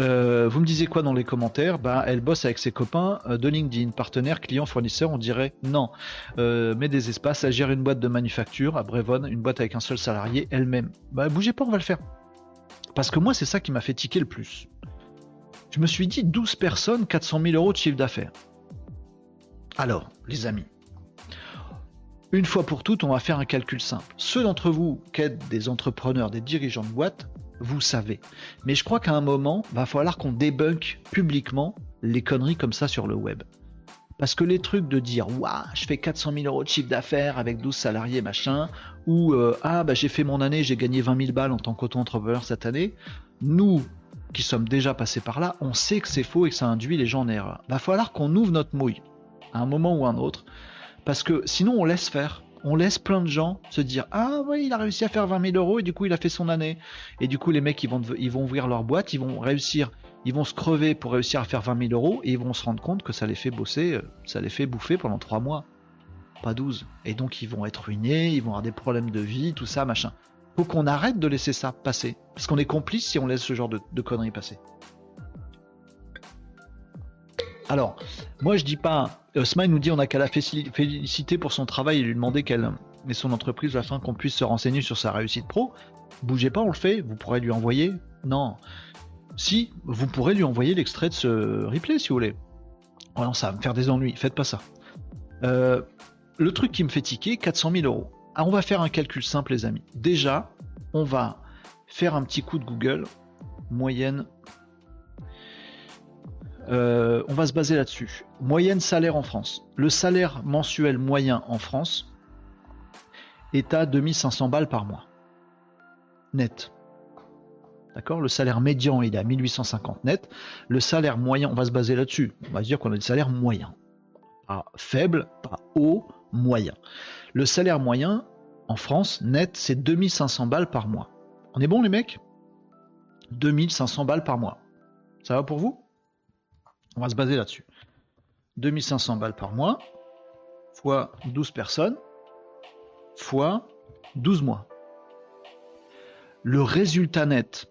Euh, vous me disiez quoi dans les commentaires? Bah, elle bosse avec ses copains euh, de LinkedIn, partenaires, clients, fournisseurs. On dirait non. Euh, met des espaces. Elle gère une boîte de manufacture à Brevon, une boîte avec un seul salarié, elle-même. Bah, bougez pas, on va le faire. Parce que moi, c'est ça qui m'a fait tiquer le plus. Je me suis dit 12 personnes, 400 000 euros de chiffre d'affaires. Alors, les amis, une fois pour toutes, on va faire un calcul simple. Ceux d'entre vous qui êtes des entrepreneurs, des dirigeants de boîte, vous savez. Mais je crois qu'à un moment, va falloir qu'on débunk publiquement les conneries comme ça sur le web. Parce que les trucs de dire waouh, je fais 400 000 euros de chiffre d'affaires avec 12 salariés, machin, ou euh, ah, bah j'ai fait mon année, j'ai gagné 20 000 balles en tant qu'auto-entrepreneur cette année, nous, qui sommes déjà passés par là, on sait que c'est faux et que ça induit les gens en erreur. Va falloir qu'on ouvre notre mouille à un moment ou à un autre, parce que sinon on laisse faire. On laisse plein de gens se dire ah oui il a réussi à faire 20 000 euros et du coup il a fait son année et du coup les mecs ils vont ils ouvrir leur boîte ils vont réussir ils vont se crever pour réussir à faire 20 000 euros et ils vont se rendre compte que ça les fait bosser euh, ça les fait bouffer pendant 3 mois pas 12 et donc ils vont être ruinés ils vont avoir des problèmes de vie tout ça machin faut qu'on arrête de laisser ça passer. Parce qu'on est complice si on laisse ce genre de, conneries passer. Alors, moi je dis pas. Osman nous dit on n'a qu'à la féliciter pour son travail et lui demander qu'elle met son entreprise afin qu'on puisse se renseigner sur sa réussite pro. Bougez pas, on le fait. Vous pourrez lui envoyer. Non. Si, vous pourrez lui envoyer l'extrait de ce replay si vous voulez. Oh non, ça va me faire des ennuis. Faites pas ça. Euh, le truc qui me fait tiquer, 400 000 euros. Ah, on va faire un calcul simple, les amis. Déjà, on va faire un petit coup de Google, moyenne. Euh, on va se baser là-dessus. Moyenne salaire en France. Le salaire mensuel moyen en France est à 2500 balles par mois. Net. D'accord? Le salaire médian, il est à 1850 net. Le salaire moyen, on va se baser là-dessus. On va dire qu'on a des salaires moyens. Pas faible, pas haut, moyen. Le salaire moyen en France, net, c'est 2500 balles par mois. On est bon les mecs? 2500 balles par mois. Ça va pour vous? On va se baser là-dessus. 2500 balles par mois, fois 12 personnes, fois 12 mois. Le résultat net,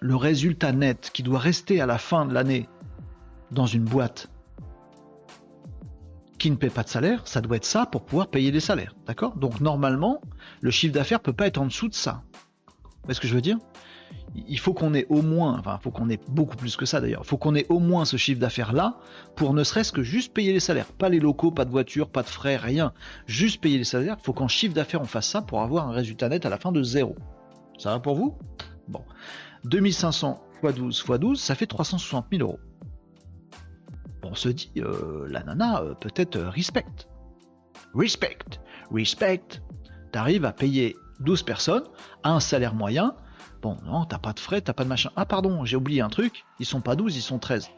le résultat net qui doit rester à la fin de l'année dans une boîte qui ne paie pas de salaire, ça doit être ça pour pouvoir payer des salaires. D'accord? Donc normalement, le chiffre d'affaires peut pas être en dessous de ça. Vous ce que je veux dire? Il faut qu'on ait au moins, enfin, faut qu'on ait beaucoup plus que ça d'ailleurs, il faut qu'on ait au moins ce chiffre d'affaires-là pour ne serait-ce que juste payer les salaires. Pas les locaux, pas de voiture, pas de frais, rien. Juste payer les salaires. Il faut qu'en chiffre d'affaires on fasse ça pour avoir un résultat net à la fin de zéro. Ça va pour vous? Bon. 2500 x 12 x 12, ça fait 360 000 euros se dit, euh, la nana, euh, peut-être euh, respect. Respect, respect. T'arrives à payer 12 personnes à un salaire moyen. Bon, non, t'as pas de frais, t'as pas de machin. Ah, pardon, j'ai oublié un truc. Ils sont pas 12, ils sont 13.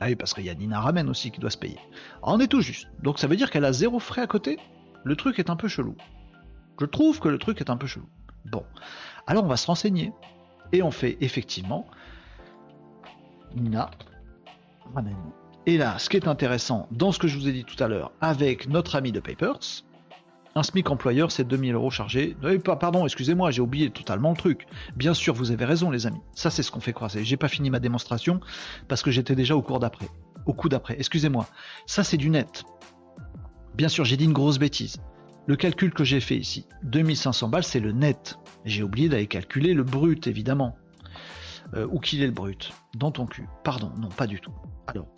Ah oui, parce qu'il y a Nina Ramen aussi qui doit se payer. Ah, on est tout juste. Donc ça veut dire qu'elle a zéro frais à côté? Le truc est un peu chelou. Je trouve que le truc est un peu chelou. Bon. Alors on va se renseigner. Et on fait effectivement Nina Ramen. Et là, ce qui est intéressant dans ce que je vous ai dit tout à l'heure avec notre ami de Papers, un SMIC employeur, c'est 2000 euros chargés. Euh, pardon, excusez-moi, j'ai oublié totalement le truc. Bien sûr, vous avez raison, les amis. Ça, c'est ce qu'on fait croiser. J'ai pas fini ma démonstration parce que j'étais déjà au cours d'après. Au coup d'après. Excusez-moi. Ça, c'est du net. Bien sûr, j'ai dit une grosse bêtise. Le calcul que j'ai fait ici, 2500 balles, c'est le net. J'ai oublié d'aller calculer le brut, évidemment. Euh, où qu'il est le brut? Dans ton cul. Pardon, non, pas du tout. Alors,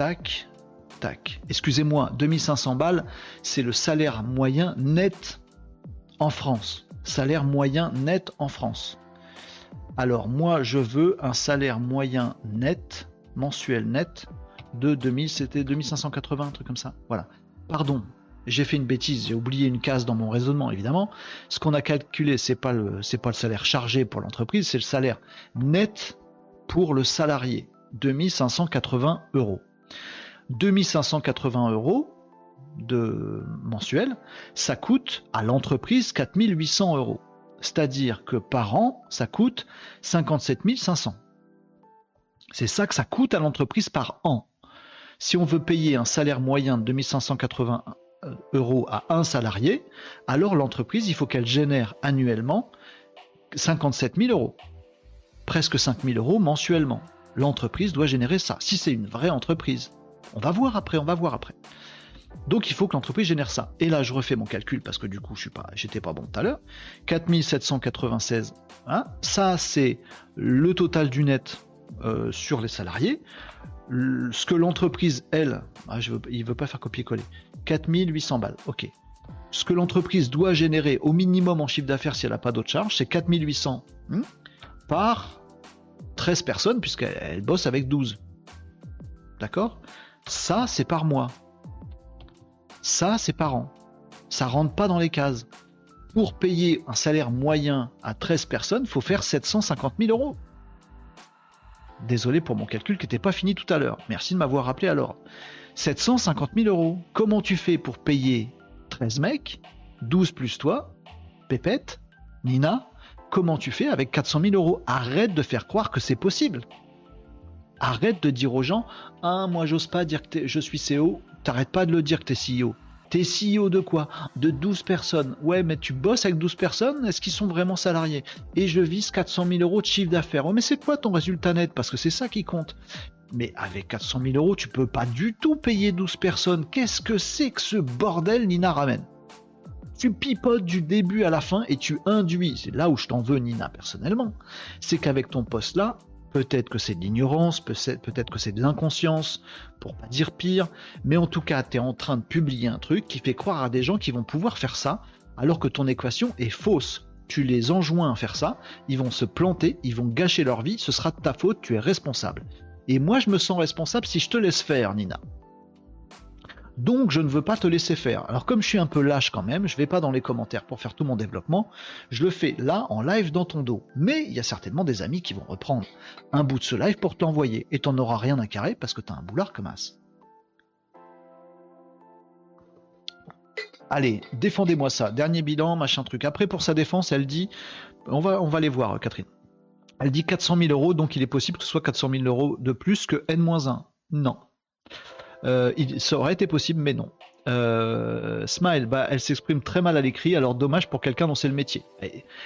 Tac, tac. Excusez-moi, 2500 balles, c'est le salaire moyen net en France. Salaire moyen net en France. Alors moi, je veux un salaire moyen net mensuel net de 2000, c'était 2580, un truc comme ça. Voilà. Pardon, j'ai fait une bêtise, j'ai oublié une case dans mon raisonnement évidemment. Ce qu'on a calculé, c'est pas pas le salaire chargé pour l'entreprise, c'est le salaire net pour le salarié, 2580 euros. 2580 euros de mensuel, ça coûte à l'entreprise 4800 euros. C'est-à-dire que par an, ça coûte 57 500. C'est ça que ça coûte à l'entreprise par an. Si on veut payer un salaire moyen de 2580 euros à un salarié, alors l'entreprise, il faut qu'elle génère annuellement 57 000 euros. Presque 5 000 euros mensuellement. L'entreprise doit générer ça, si c'est une vraie entreprise. On va voir après, on va voir après. Donc il faut que l'entreprise génère ça. Et là, je refais mon calcul parce que du coup, je suis pas, j'étais pas bon tout à l'heure. 4796, hein, ça c'est le total du net euh, sur les salariés. ce que l'entreprise, elle, ah, il veut pas faire copier-coller. 4800 balles, ok. Ce que l'entreprise doit générer au minimum en chiffre d'affaires si elle n'a pas d'autres charges, c'est 4800 hmm, par 13 personnes, puisqu'elle bosse avec 12. D'accord? Ça, c'est par mois. Ça, c'est par an. Ça rentre pas dans les cases. Pour payer un salaire moyen à 13 personnes, il faut faire 750 000 euros. Désolé pour mon calcul qui n'était pas fini tout à l'heure. Merci de m'avoir rappelé alors. 750 000 euros. Comment tu fais pour payer 13 mecs, 12 plus toi, Pépette, Nina Comment tu fais avec 400 000 euros? Arrête de faire croire que c'est possible. Arrête de dire aux gens Ah, moi j'ose pas dire que je suis CEO. T'arrêtes pas de le dire que t'es CEO. T'es CEO de quoi? De 12 personnes. Ouais, mais tu bosses avec 12 personnes? Est-ce qu'ils sont vraiment salariés? Et je vise 400 000 euros de chiffre d'affaires. Oh, mais c'est quoi ton résultat net? Parce que c'est ça qui compte. Mais avec 400 000 euros, tu peux pas du tout payer 12 personnes. Qu'est-ce que c'est que ce bordel, Nina Ramen Tu pipotes du début à la fin et tu induis. C'est là où je t'en veux, Nina, personnellement. C'est qu'avec ton poste là, Peut-être que c'est de l'ignorance, peut-être que c'est de l'inconscience, pour pas dire pire, mais en tout cas, tu es en train de publier un truc qui fait croire à des gens qui vont pouvoir faire ça, alors que ton équation est fausse. Tu les enjoins à faire ça, ils vont se planter, ils vont gâcher leur vie, ce sera de ta faute, tu es responsable. Et moi, je me sens responsable si je te laisse faire, Nina. Donc, je ne veux pas te laisser faire. Alors, comme je suis un peu lâche quand même, je ne vais pas dans les commentaires pour faire tout mon développement. Je le fais là, en live dans ton dos. Mais il y a certainement des amis qui vont reprendre un bout de ce live pour t'envoyer. Et t'en auras rien à carrer parce que t'as un boulard comme as. Allez, défendez-moi ça. Dernier bilan, machin truc. Après, pour sa défense, elle dit, on va, on va les voir, Catherine. Elle dit 400 000 euros, donc il est possible que ce soit 400 000 euros de plus que N-1. Non. Euh, ça aurait été possible, mais non. Euh, Smile, bah, elle s'exprime très mal à l'écrit, alors dommage pour quelqu'un dont c'est le métier.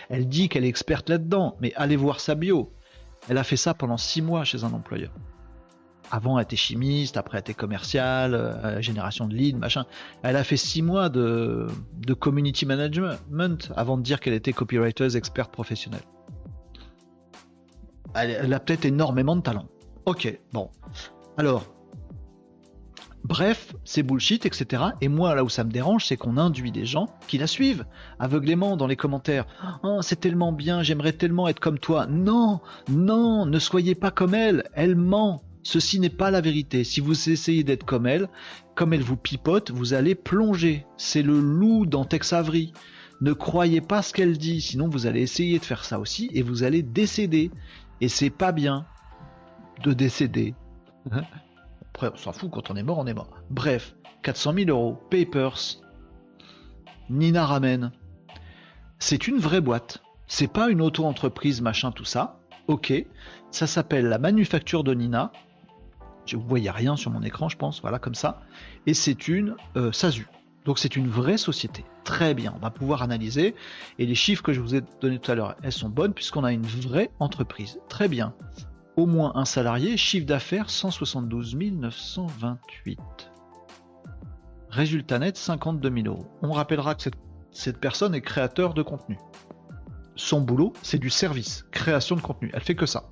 Elle, dit qu'elle est experte là-dedans, mais allez voir sa bio. Elle a fait ça pendant 6 mois chez un employeur. Avant, elle était chimiste, après, elle était commerciale, euh, génération de lead, machin. Elle a fait 6 mois de community management avant de dire qu'elle était copywriter experte professionnelle elle, a peut-être énormément de talent. Ok, bon. Alors, Bref, c'est bullshit, etc. Et moi, là où ça me dérange, c'est qu'on induit des gens qui la suivent aveuglément dans les commentaires. Oh, c'est tellement bien, j'aimerais tellement être comme toi. Non, non, ne soyez pas comme elle, elle ment. Ceci n'est pas la vérité. Si vous essayez d'être comme elle, comme elle vous pipote, vous allez plonger. C'est le loup dans Tex Avery. Ne croyez pas ce qu'elle dit, sinon vous allez essayer de faire ça aussi et vous allez décéder. Et c'est pas bien de décéder. Après, on s'en fout, quand on est mort, on est mort. Bref, 400 000 euros, Papers, Nina Ramen. C'est une vraie boîte. C'est pas une auto-entreprise, machin, tout ça. Ok, ça s'appelle la manufacture de Nina. Vous voyez rien sur mon écran, je pense, voilà, comme ça. Et c'est une euh, SASU. Donc c'est une vraie société. Très bien, on va pouvoir analyser. Et les chiffres que je vous ai donnés tout à l'heure, elles sont bonnes puisqu'on a une vraie entreprise. Très bien. Au moins un salarié, chiffre d'affaires 172 928. Résultat net 52 000 euros. On rappellera que cette, personne est créateur de contenu. Son boulot, c'est du service, création de contenu. Elle fait que ça.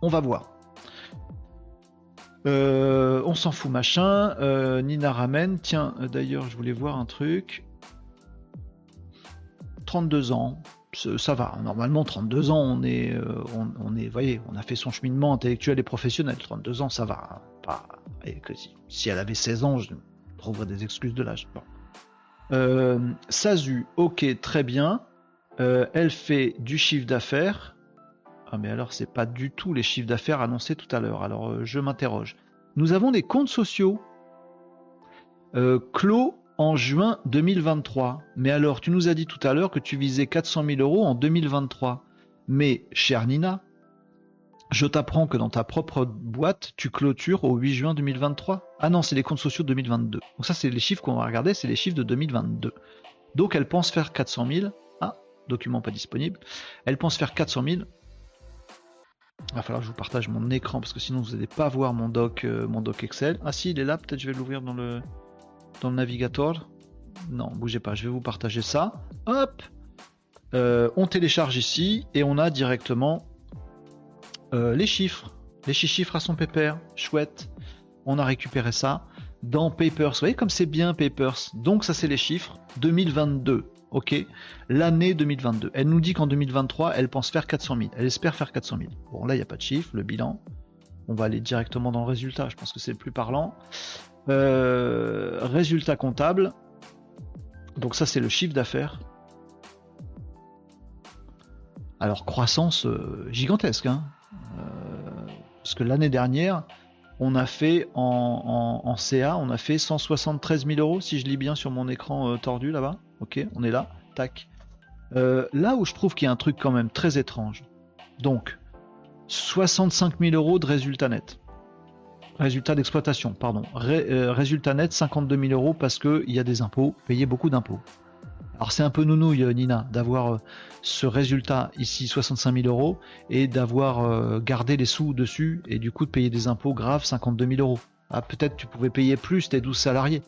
On va voir. Euh, on s'en fout, machin. Euh, Nina ramène. Tiens, euh, d'ailleurs, je voulais voir un truc. 32 ans. Ça va. Normalement, 32 ans, on est, euh, on, est, voyez, on a fait son cheminement intellectuel et professionnel. 32 ans, ça va. Pas, si, elle avait 16 ans, je trouverais des excuses de l'âge. Euh, Sazu, ok, très bien. Euh, elle fait du chiffre d'affaires. Ah, mais alors, c'est pas du tout les chiffres d'affaires annoncés tout à l'heure. Alors, je m'interroge. Nous avons des comptes sociaux. clos en juin 2023. Mais alors, tu nous as dit tout à l'heure que tu visais 400 000 euros en 2023. Mais, chère Nina, je t'apprends que dans ta propre boîte, tu clôtures au 8 juin 2023. Ah non, c'est les comptes sociaux 2022. Donc ça, c'est les chiffres qu'on va regarder, c'est les chiffres de 2022. Donc elle pense faire 400 000. Ah, document pas disponible. Elle pense faire 400 000. Il va falloir que je vous partage mon écran parce que sinon vous n'allez pas voir mon doc, euh, mon doc Excel. Ah si, il est là, peut-être je vais l'ouvrir dans le, dans le navigateur. Non, bougez pas, je vais vous partager ça. Hop euh, On télécharge ici et on a directement euh, les chiffres. Les chiffres à son pépère. Chouette. On a récupéré ça dans Papers. Vous voyez comme c'est bien Papers. Donc ça c'est les chiffres 2022. Ok, l'année 2022. Elle nous dit qu'en 2023, elle pense faire 400 000. Elle espère faire 400 000. Bon, là, il n'y a pas de chiffre, le bilan. On va aller directement dans le résultat. Je pense que c'est le plus parlant. Euh, résultat comptable. Donc ça c'est le chiffre d'affaires. Alors croissance euh, gigantesque. Hein. Euh, parce que l'année dernière, on a fait en, CA, on a fait 173 000 euros, si je lis bien sur mon écran tordu là-bas. Ok, on est là. Tac. là où je trouve qu'il y a un truc quand même très étrange. Donc, 65 000 euros de résultat net. Résultat d'exploitation, pardon. Euh, résultat net 52 000 euros parce qu'il y a des impôts, payer beaucoup d'impôts. Alors c'est un peu nounouille Nina d'avoir euh, ce résultat ici 65 000 euros et d'avoir euh, gardé les sous dessus et du coup de payer des impôts graves 52 000 euros. Ah peut-être tu pouvais payer plus tes 12 salariés.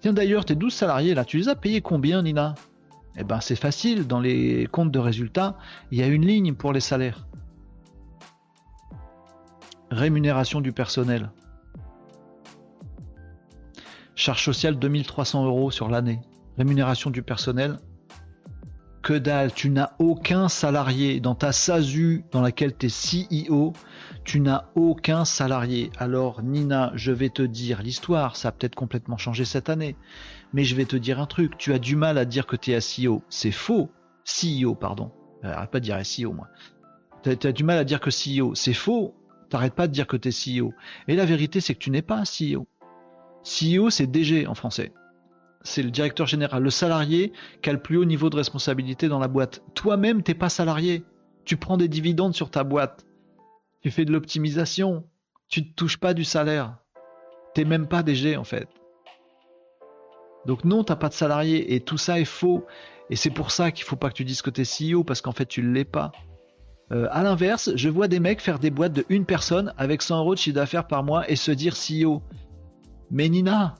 Tiens d'ailleurs tes 12 salariés là, tu les as payés combien Nina? Eh ben c'est facile, dans les comptes de résultats, il y a une ligne pour les salaires. Rémunération du personnel. Charge sociale 2300 euros sur l'année. Rémunération du personnel. Que dalle, tu n'as aucun salarié dans ta SASU dans laquelle tu es CEO. Tu n'as aucun salarié. Alors Nina, je vais te dire l'histoire, ça a peut-être complètement changé cette année. Mais je vais te dire un truc, tu as du mal à dire que tu es CEO. C'est faux. CEO, pardon. Euh, arrête pas dire CEO, moi. Tu as, du mal à dire que CEO. C'est faux. T'arrêtes pas de dire que tu es CEO. Et la vérité, c'est que tu n'es pas CEO. CEO, c'est DG en français. C'est le directeur général, le salarié qui a le plus haut niveau de responsabilité dans la boîte. Toi-même, t'es pas salarié. Tu prends des dividendes sur ta boîte. Tu fais de l'optimisation. Tu ne touches pas du salaire. T'es même pas DG en fait. Donc non, t'as pas de salarié et tout ça est faux. Et c'est pour ça qu'il faut pas que tu dises que tu es CEO parce qu'en fait tu ne l'es pas. Euh, à l'inverse, je vois des mecs faire des boîtes de une personne avec 100 euros de chiffre d'affaires par mois et se dire CEO. Mais Nina,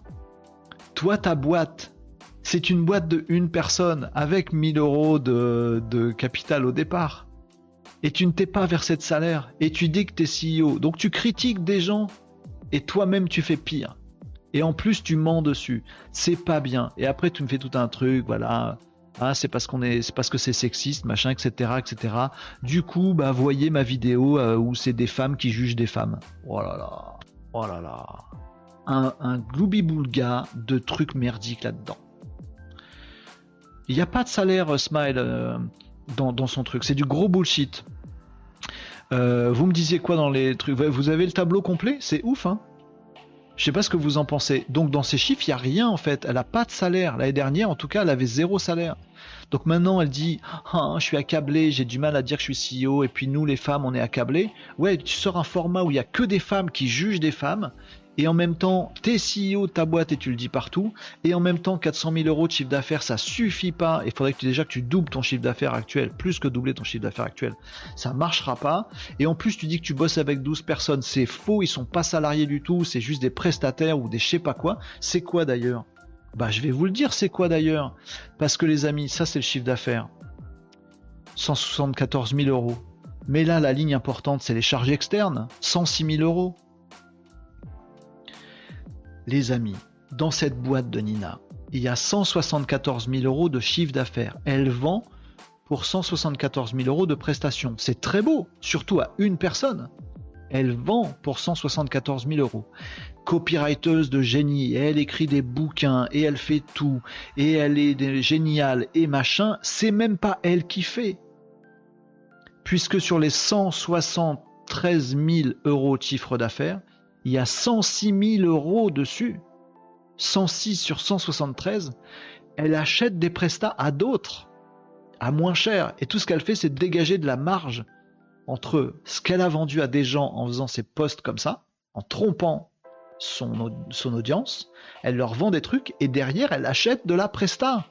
toi, ta boîte, c'est une boîte de une personne avec 1000 euros de, capital au départ. Et tu ne t'es pas versé de salaire. Et tu dis que tu es CEO. Donc tu critiques des gens et toi-même tu fais pire. Et en plus tu mens dessus. C'est pas bien. Et après tu me fais tout un truc, voilà. Ah, c'est parce que c'est sexiste, machin, etc., etc. Du coup, bah voyez ma vidéo euh, où c'est des femmes qui jugent des femmes. Oh là là, oh un, un gloubi-boulga de trucs merdiques là-dedans. Il n'y a pas de salaire euh, Smile euh, dans, son truc, c'est du gros bullshit. Vous me disiez quoi dans les trucs? Vous avez le tableau complet? C'est ouf, hein Je sais pas ce que vous en pensez. Donc dans ces chiffres, il n'y a rien en fait. Elle a pas de salaire. L'année dernière, en tout cas, elle avait zéro salaire. Donc maintenant, elle dit ah, Je suis accablé, j'ai du mal à dire que je suis CEO, et puis nous, les femmes, on est accablés. Ouais, tu sors un format où il n'y a que des femmes qui jugent des femmes, et en même temps, t'es CEO ta boîte et tu le dis partout, et en même temps, 400 000 euros de chiffre d'affaires, ça suffit pas. Il faudrait que tu, déjà que tu doubles ton chiffre d'affaires actuel, plus que doubler ton chiffre d'affaires actuel. Ça marchera pas. Et en plus, tu dis que tu bosses avec 12 personnes. C'est faux, ils sont pas salariés du tout, c'est juste des prestataires ou des je sais pas quoi. C'est quoi d'ailleurs? Bah, je vais vous le dire, c'est quoi d'ailleurs? Parce que les amis, ça c'est le chiffre d'affaires. 174 000 euros. Mais là, la ligne importante, c'est les charges externes. 106 000 euros les amis, dans cette boîte de Nina, il y a 174 000 euros de chiffre d'affaires. Elle vend pour 174 000 euros de prestations. C'est très beau, surtout à une personne. Elle vend pour 174 000 euros. Copywriteuse de génie, elle écrit des bouquins et elle fait tout, et elle est géniale et machin, c'est même pas elle qui fait. Puisque sur les 173 000 euros de chiffre d'affaires, il y a 106 000 euros dessus. 106 sur 173, elle achète des prestats à d'autres, à moins cher. Et tout ce qu'elle fait, c'est dégager de la marge entre ce qu'elle a vendu à des gens en faisant ses posts comme ça, en trompant son, son audience, elle leur vend des trucs et derrière, elle achète de la presta.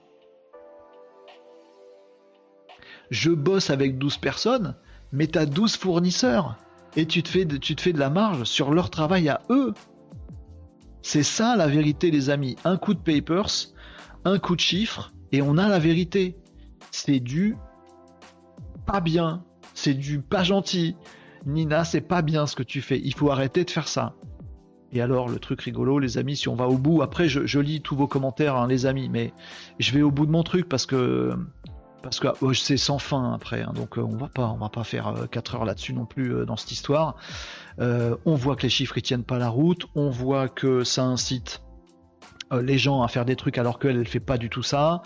Je bosse avec 12 personnes, mais tu as 12 fournisseurs et tu te, fais de, la marge sur leur travail à eux. C'est ça la vérité, les amis. Un coup de papers, un coup de chiffre, et on a la vérité. C'est du pas bien, c'est du pas gentil. Nina, c'est pas bien ce que tu fais. Il faut arrêter de faire ça. Et alors, le truc rigolo, les amis, si on va au bout, après, je, lis tous vos commentaires, hein, les amis, mais je vais au bout de mon truc parce que parce que oh, c'est sans fin après, hein, donc euh, on va pas, on va pas faire 4 euh, heures là-dessus non plus euh, dans cette histoire. on voit que les chiffres ils tiennent pas la route, on voit que ça incite euh, les gens à faire des trucs alors qu'elle elle fait pas du tout ça.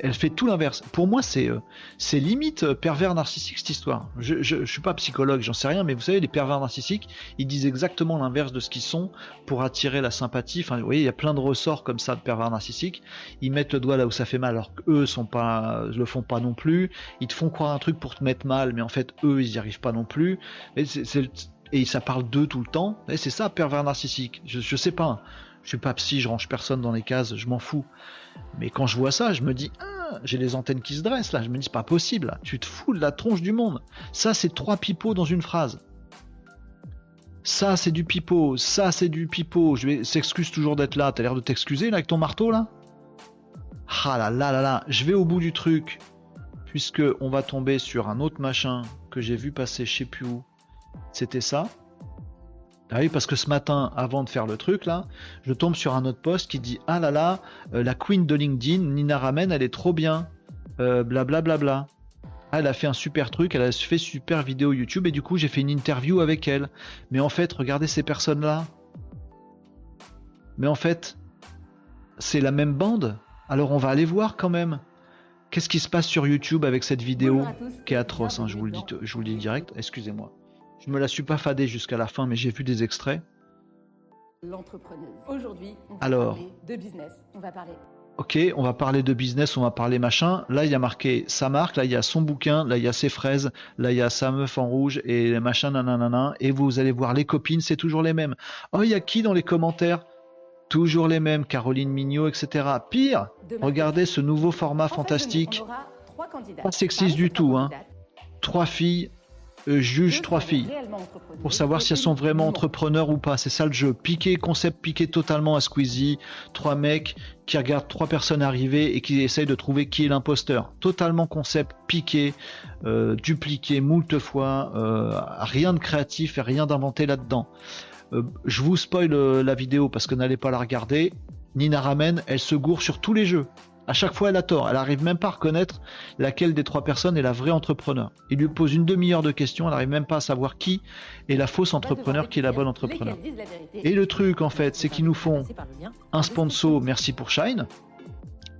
Elle fait tout l'inverse. Pour moi, c'est euh, c'est limite euh, pervers narcissique cette histoire. Je, je, suis pas psychologue, j'en sais rien, mais vous savez, les pervers narcissiques, ils disent exactement l'inverse de ce qu'ils sont pour attirer la sympathie. Enfin, vous voyez, il y a plein de ressorts comme ça de pervers narcissiques. Ils mettent le doigt là où ça fait mal alors qu'eux sont pas, le font pas non plus. Ils te font croire un truc pour te mettre mal, mais en fait, eux, ils y arrivent pas non plus. Et, ça parle d'eux tout le temps. C'est ça, pervers narcissique. Je, je sais pas. Je suis pas psy, je range personne dans les cases, je m'en fous. Mais quand je vois ça, je me dis, ah, j'ai les antennes qui se dressent là. Je me dis, c'est pas possible. Tu te fous de la tronche du monde. Ça, c'est trois pipeaux dans une phrase. Ça, c'est du pipeau. Ça, c'est du pipeau. Je vais, s'excuse toujours d'être là. T'as l'air de t'excuser là avec ton marteau là? Ah là là là là. Je vais au bout du truc. Puisque on va tomber sur un autre machin que j'ai vu passer, je sais plus où. C'était ça. Ah oui, parce que ce matin, avant de faire le truc là, je tombe sur un autre post qui dit Ah là là, euh, la queen de LinkedIn, Nina Ramen, elle est trop bien. Blablabla. Euh, ah, elle a fait un super truc, elle a fait super vidéo YouTube et du coup j'ai fait une interview avec elle. Mais en fait, regardez ces personnes-là. Mais en fait, c'est la même bande? Alors on va aller voir quand même. Qu'est-ce qui se passe sur YouTube avec cette vidéo qui est atroce, hein, je, vous le dis, je vous le dis direct, excusez-moi. Je me la suis pas fadée jusqu'à la fin, mais j'ai vu des extraits. L'entrepreneuse. Aujourd'hui, on va Alors, parler de business. On va parler. Ok, on va parler de business, on va parler machin. Là, il y a marqué sa marque, là, il y a son bouquin, là, il y a ses fraises, là, il y a sa meuf en rouge et machin, nanana. Et vous allez voir les copines, c'est toujours les mêmes. Oh, il y a qui dans les commentaires? Toujours les mêmes, Caroline Mignot, etc. Pire, regardez ce nouveau format fantastique. Pas sexiste du tout, hein. Trois filles juge trois filles pour savoir si elles sont vraiment entrepreneurs ou pas. C'est ça le jeu. Piqué, concept piqué totalement à Squeezie. Trois mecs qui regardent trois personnes arriver et qui essayent de trouver qui est l'imposteur. Totalement concept piqué, euh, dupliqué moult fois. Euh, rien de créatif et rien d'inventé là-dedans. je vous spoil la vidéo parce que n'allez pas la regarder. Nina Ramen, elle se gourre sur tous les jeux. À chaque fois, elle a tort. Elle arrive même pas à reconnaître laquelle des trois personnes est la vraie entrepreneur. Il lui pose une demi-heure de questions, elle n'arrive même pas à savoir qui est la fausse entrepreneur, qui est la bonne entrepreneur. Et le truc, en fait, c'est qu'ils nous font un sponsor, merci pour Shine.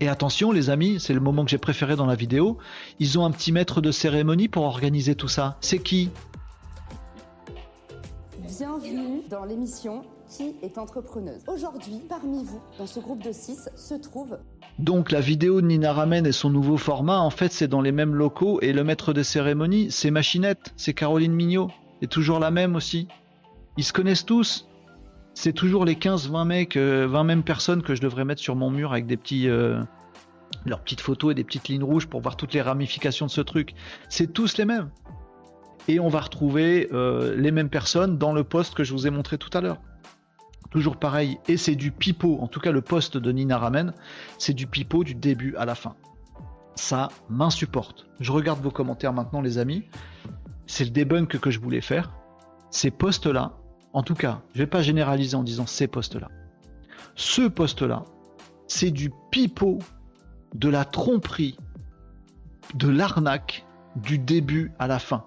Et attention, les amis, c'est le moment que j'ai préféré dans la vidéo. Ils ont un petit maître de cérémonie pour organiser tout ça. C'est qui? Bienvenue dans l'émission Qui est entrepreneuse? Aujourd'hui, parmi vous, dans ce groupe de 6, se trouve donc la vidéo de Nina Ramen et son nouveau format, en fait, c'est dans les mêmes locaux et le maître des cérémonies, c'est Machinette, c'est Caroline Mignot, et toujours la même aussi. Ils se connaissent tous. C'est toujours les 15-20 mecs, 20 euh, mêmes personnes que je devrais mettre sur mon mur avec des petits euh, leurs petites photos et des petites lignes rouges pour voir toutes les ramifications de ce truc. C'est tous les mêmes. Et on va retrouver euh, les mêmes personnes dans le poste que je vous ai montré tout à l'heure. Toujours pareil, et c'est du pipeau, en tout cas le poste de Nina Ramen, c'est du pipeau du début à la fin. Ça m'insupporte. Je regarde vos commentaires maintenant les amis. C'est le debunk que je voulais faire. Ces postes-là, en tout cas, je vais pas généraliser en disant ces postes-là. Ce poste-là, c'est du pipeau, de la tromperie, de l'arnaque du début à la fin.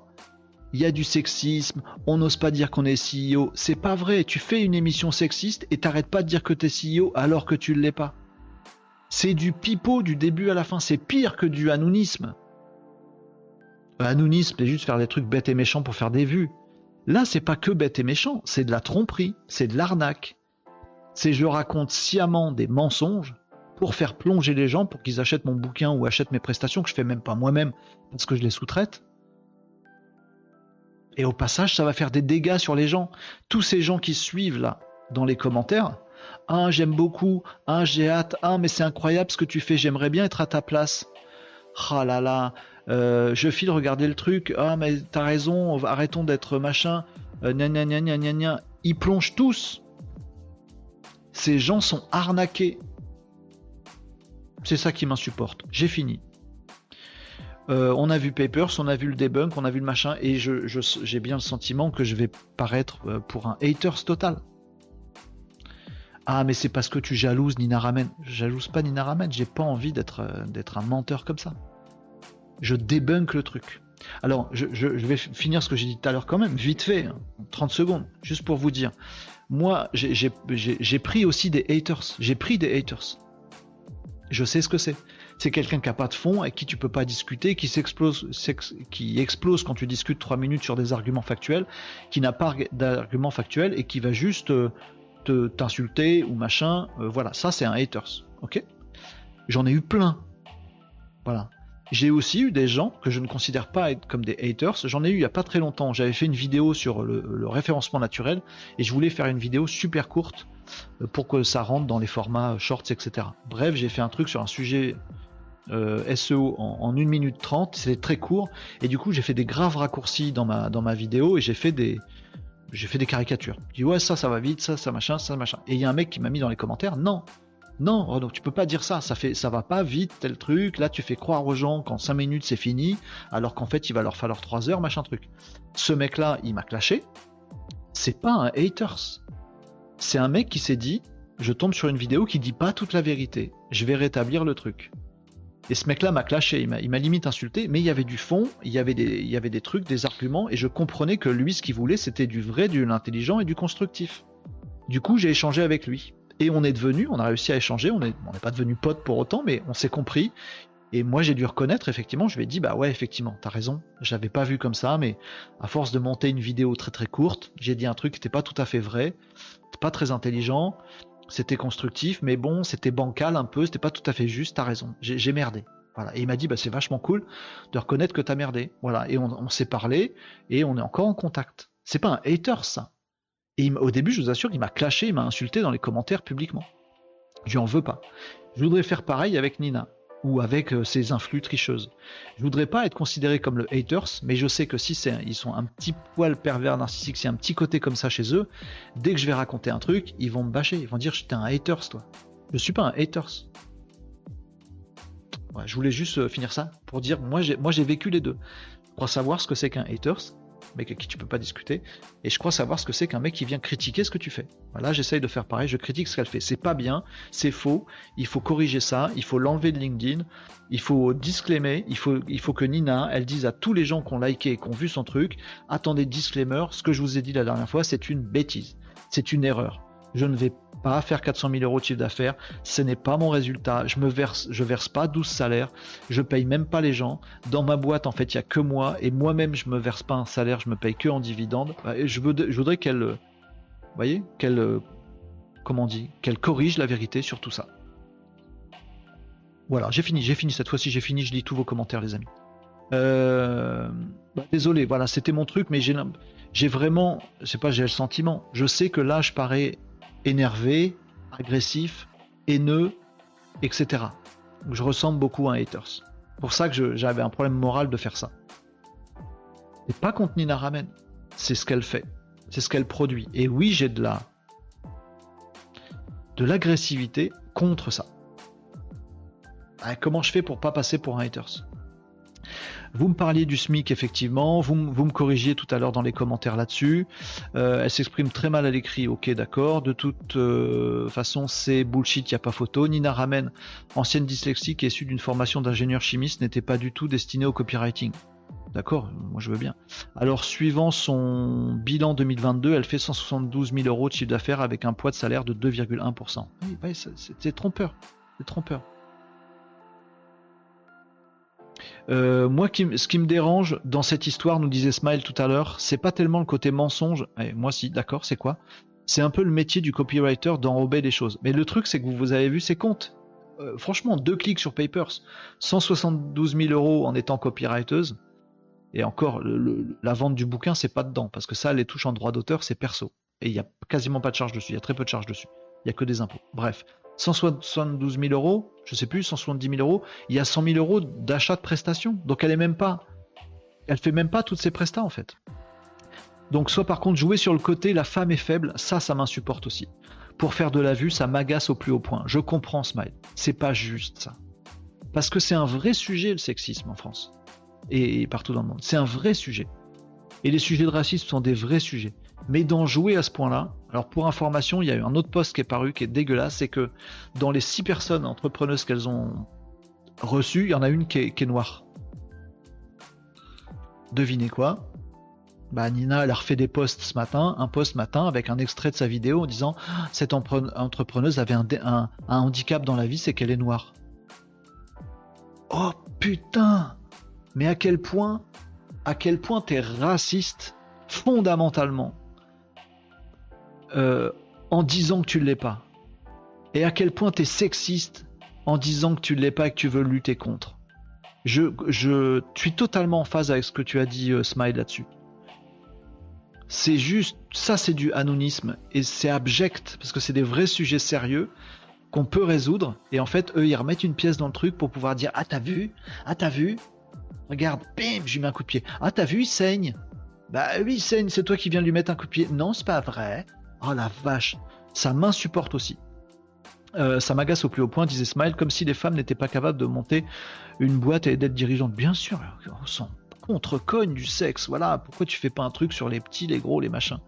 Il y a du sexisme, on n'ose pas dire qu'on est CEO. C'est pas vrai, tu fais une émission sexiste et t'arrêtes pas de dire que t'es CEO alors que tu ne l'es pas. C'est du pipeau du début à la fin, c'est pire que du anounisme. Anounisme, c'est juste faire des trucs bêtes et méchants pour faire des vues. Là, c'est pas que bête et méchant, c'est de la tromperie, c'est de l'arnaque. C'est je raconte sciemment des mensonges pour faire plonger les gens pour qu'ils achètent mon bouquin ou achètent mes prestations que je fais même pas moi-même parce que je les sous-traite. Et au passage, ça va faire des dégâts sur les gens. Tous ces gens qui suivent là dans les commentaires, ah j'aime beaucoup, ah j'ai hâte, ah mais c'est incroyable ce que tu fais, j'aimerais bien être à ta place. Ah là là, euh, je file regarder le truc, ah mais t'as raison, arrêtons d'être machin, euh, gna gna gna gna Ils plongent tous. Ces gens sont arnaqués. C'est ça qui m'insupporte. J'ai fini. Euh, on a vu Papers, on a vu le debunk, on a vu le machin, et j'ai bien le sentiment que je vais paraître euh, pour un haters total. Ah, mais c'est parce que tu jalouses Nina Ramen. Je jalouse pas Nina Ramen, j'ai pas envie d'être euh, un menteur comme ça. Je débunk le truc. Alors, je, vais finir ce que j'ai dit tout à l'heure quand même, vite fait, 30 hein, secondes, juste pour vous dire. Moi, j'ai pris aussi des haters. J'ai pris des haters. Je sais ce que c'est. C'est quelqu'un qui n'a pas de fond, avec qui tu peux pas discuter, qui s'explose, qui explose quand tu discutes trois minutes sur des arguments factuels, qui n'a pas d'arguments factuels et qui va juste euh, te t'insulter ou machin. Euh, voilà, ça c'est un haters. Ok? J'en ai eu plein. Voilà. J'ai aussi eu des gens que je ne considère pas être comme des haters. J'en ai eu il n'y a pas très longtemps. J'avais fait une vidéo sur le, référencement naturel et je voulais faire une vidéo super courte euh, pour que ça rentre dans les formats shorts, etc. Bref, j'ai fait un truc sur un sujet euh, SEO en, 1 minute 30, c'était très court, et du coup j'ai fait des graves raccourcis dans ma, dans ma vidéo et j'ai fait des j'ai fait des caricatures. Je dis ouais ça ça va vite, ça ça machin, ça machin. Et il y a un mec qui m'a mis dans les commentaires, non, non, donc tu peux pas dire ça, ça fait ça va pas vite tel truc, là tu fais croire aux gens qu'en 5 minutes c'est fini, alors qu'en fait il va leur falloir 3 heures, machin truc. Ce mec là, il m'a clashé, c'est pas un haters. C'est un mec qui s'est dit, je tombe sur une vidéo qui dit pas toute la vérité, je vais rétablir le truc. Et ce mec-là m'a clashé, il m'a limite insulté, mais il y avait du fond, il y avait, des, trucs, des arguments, et je comprenais que lui, ce qu'il voulait, c'était du vrai, de l'intelligent et du constructif. Du coup, j'ai échangé avec lui. Et on est devenu, on a réussi à échanger, on n'est pas devenu pote pour autant, mais on s'est compris. Et moi, j'ai dû reconnaître, effectivement, je lui ai dit, bah ouais, effectivement, t'as raison, j'avais pas vu comme ça, mais à force de monter une vidéo très très courte, j'ai dit un truc qui n'était pas tout à fait vrai, pas très intelligent, c'était constructif, mais bon, c'était bancal un peu, c'était pas tout à fait juste, t'as raison, j'ai merdé. Voilà. Et il m'a dit, bah, c'est vachement cool de reconnaître que t'as merdé. Voilà. Et on, s'est parlé et on est encore en contact. C'est pas un hater, ça. Et au début, je vous assure qu'il m'a clashé, il m'a insulté dans les commentaires publiquement. Je lui en veux pas. Je voudrais faire pareil avec Nina ou avec euh, ces influx tricheuses. Je voudrais pas être considéré comme le haters, mais je sais que si c'est, ils sont un petit poil pervers narcissique, a un petit côté comme ça chez eux, dès que je vais raconter un truc, ils vont me bâcher, ils vont dire j'étais un haters toi. Je suis pas un haters. je voulais juste euh, finir ça pour dire moi j'ai, moi j'ai vécu les deux. Pour savoir ce que c'est qu'un haters, avec qui tu peux pas discuter. Et je crois savoir ce que c'est qu'un mec qui vient critiquer ce que tu fais. Voilà, j'essaye de faire pareil, je critique ce qu'elle fait. C'est pas bien, c'est faux, il faut corriger ça, il faut l'enlever de LinkedIn, il faut disclaimer, il faut, il faut que Nina, elle dise à tous les gens qui ont liké et qui ont vu son truc, attendez, disclaimer, ce que je vous ai dit la dernière fois, c'est une bêtise, c'est une erreur je ne vais pas faire 400 000 euros de chiffre d'affaires, ce n'est pas mon résultat, je me verse, je verse pas 12 salaires, je paye même pas les gens. Dans ma boîte, en fait, il y a que moi et moi-même, je me verse pas un salaire, je me paye que en dividendes. Je, voudrais qu'elle, voyez, qu'elle, comment on dit, qu'elle corrige la vérité sur tout ça. Voilà, j'ai fini, j'ai fini cette fois-ci, j'ai fini, je lis tous vos commentaires, les amis. Euh, bah, désolé, voilà, c'était mon truc, mais j'ai, vraiment, c'est pas j'ai le sentiment, je sais que là je parais énervé, agressif, haineux, etc. je ressemble beaucoup à un haters. Pour ça que j'avais un problème moral de faire ça. Et pas contre Nina Ramen. C'est ce qu'elle fait. C'est ce qu'elle produit. Et oui, j'ai de la de l'agressivité contre ça. Ah, comment je fais pour pas passer pour un haters? Vous me parliez du SMIC, effectivement. Vous, me corrigiez tout à l'heure dans les commentaires là-dessus. Euh, elle s'exprime très mal à l'écrit. Ok, d'accord. De toute euh, façon, c'est bullshit, il n'y a pas photo. Nina Ramen, ancienne dyslexique et issue d'une formation d'ingénieur chimiste, n'était pas du tout destinée au copywriting. D'accord, moi je veux bien. Alors, suivant son bilan 2022, elle fait 172 000 euros de chiffre d'affaires avec un poids de salaire de 2,1%. Oui, c'est c'est trompeur. C'est trompeur. Euh, moi, qui ce qui me dérange dans cette histoire, nous disait Smile tout à l'heure, c'est pas tellement le côté mensonge. Eh, moi, si, d'accord, c'est quoi? C'est un peu le métier du copywriter d'enrober les choses. Mais le truc, c'est que vous, vous avez vu ses comptes. Euh, franchement, deux clics sur Papers, 172 000 euros en étant copywriteuse. Et encore, la vente du bouquin, c'est pas dedans, parce que ça, les touches en droit d'auteur, c'est perso. Et il y a quasiment pas de charge dessus. Il y a très peu de charge dessus. Il y a que des impôts. Bref, 172 000 euros, je sais plus, 170 000 euros. Il y a 100 000 euros d'achat de prestations. Donc elle est même pas, elle fait même pas toutes ces prestats en fait. Donc soit par contre jouer sur le côté la femme est faible, ça, ça m'insupporte aussi. Pour faire de la vue, ça m'agace au plus haut point. Je comprends Smile, c'est pas juste ça. Parce que c'est un vrai sujet le sexisme en France et partout dans le monde. C'est un vrai sujet. Et les sujets de racisme sont des vrais sujets. Mais d'en jouer à ce point-là, alors pour information, il y a eu un autre poste qui est paru qui est dégueulasse, c'est que dans les six personnes entrepreneuses qu'elles ont reçues, il y en a une qui est, noire. Devinez quoi? Bah, Nina, elle a refait des posts ce matin, un post ce matin avec un extrait de sa vidéo en disant Ah, cette entrepreneuse avait un- un handicap dans la vie, c'est qu'elle est noire. Oh putain Mais à quel point, à quel point t'es raciste fondamentalement? Euh, en disant que tu ne l'es pas. Et à quel point t'es sexiste en disant que tu ne l'es pas et que tu veux lutter contre. Je, je suis totalement en phase avec ce que tu as dit, euh, Smile, là-dessus. C'est juste, ça c'est du anonisme et c'est abject parce que c'est des vrais sujets sérieux qu'on peut résoudre. Et en fait eux ils remettent une pièce dans le truc pour pouvoir dire ah t'as vu? Ah t'as vu? Regarde bim je lui mets un coup de pied. Ah t'as vu? Il saigne. Bah oui il saigne c'est toi qui viens lui mettre un coup de pied non c'est pas vrai oh la vache ça m'insupporte aussi Euh, ça m'agace au plus haut point disait Smile comme si les femmes n'étaient pas capables de monter une boîte et d'être dirigeantes bien sûr on s'en contre-cogne du sexe. Voilà, pourquoi tu fais pas un truc sur les petits, les gros, les machins?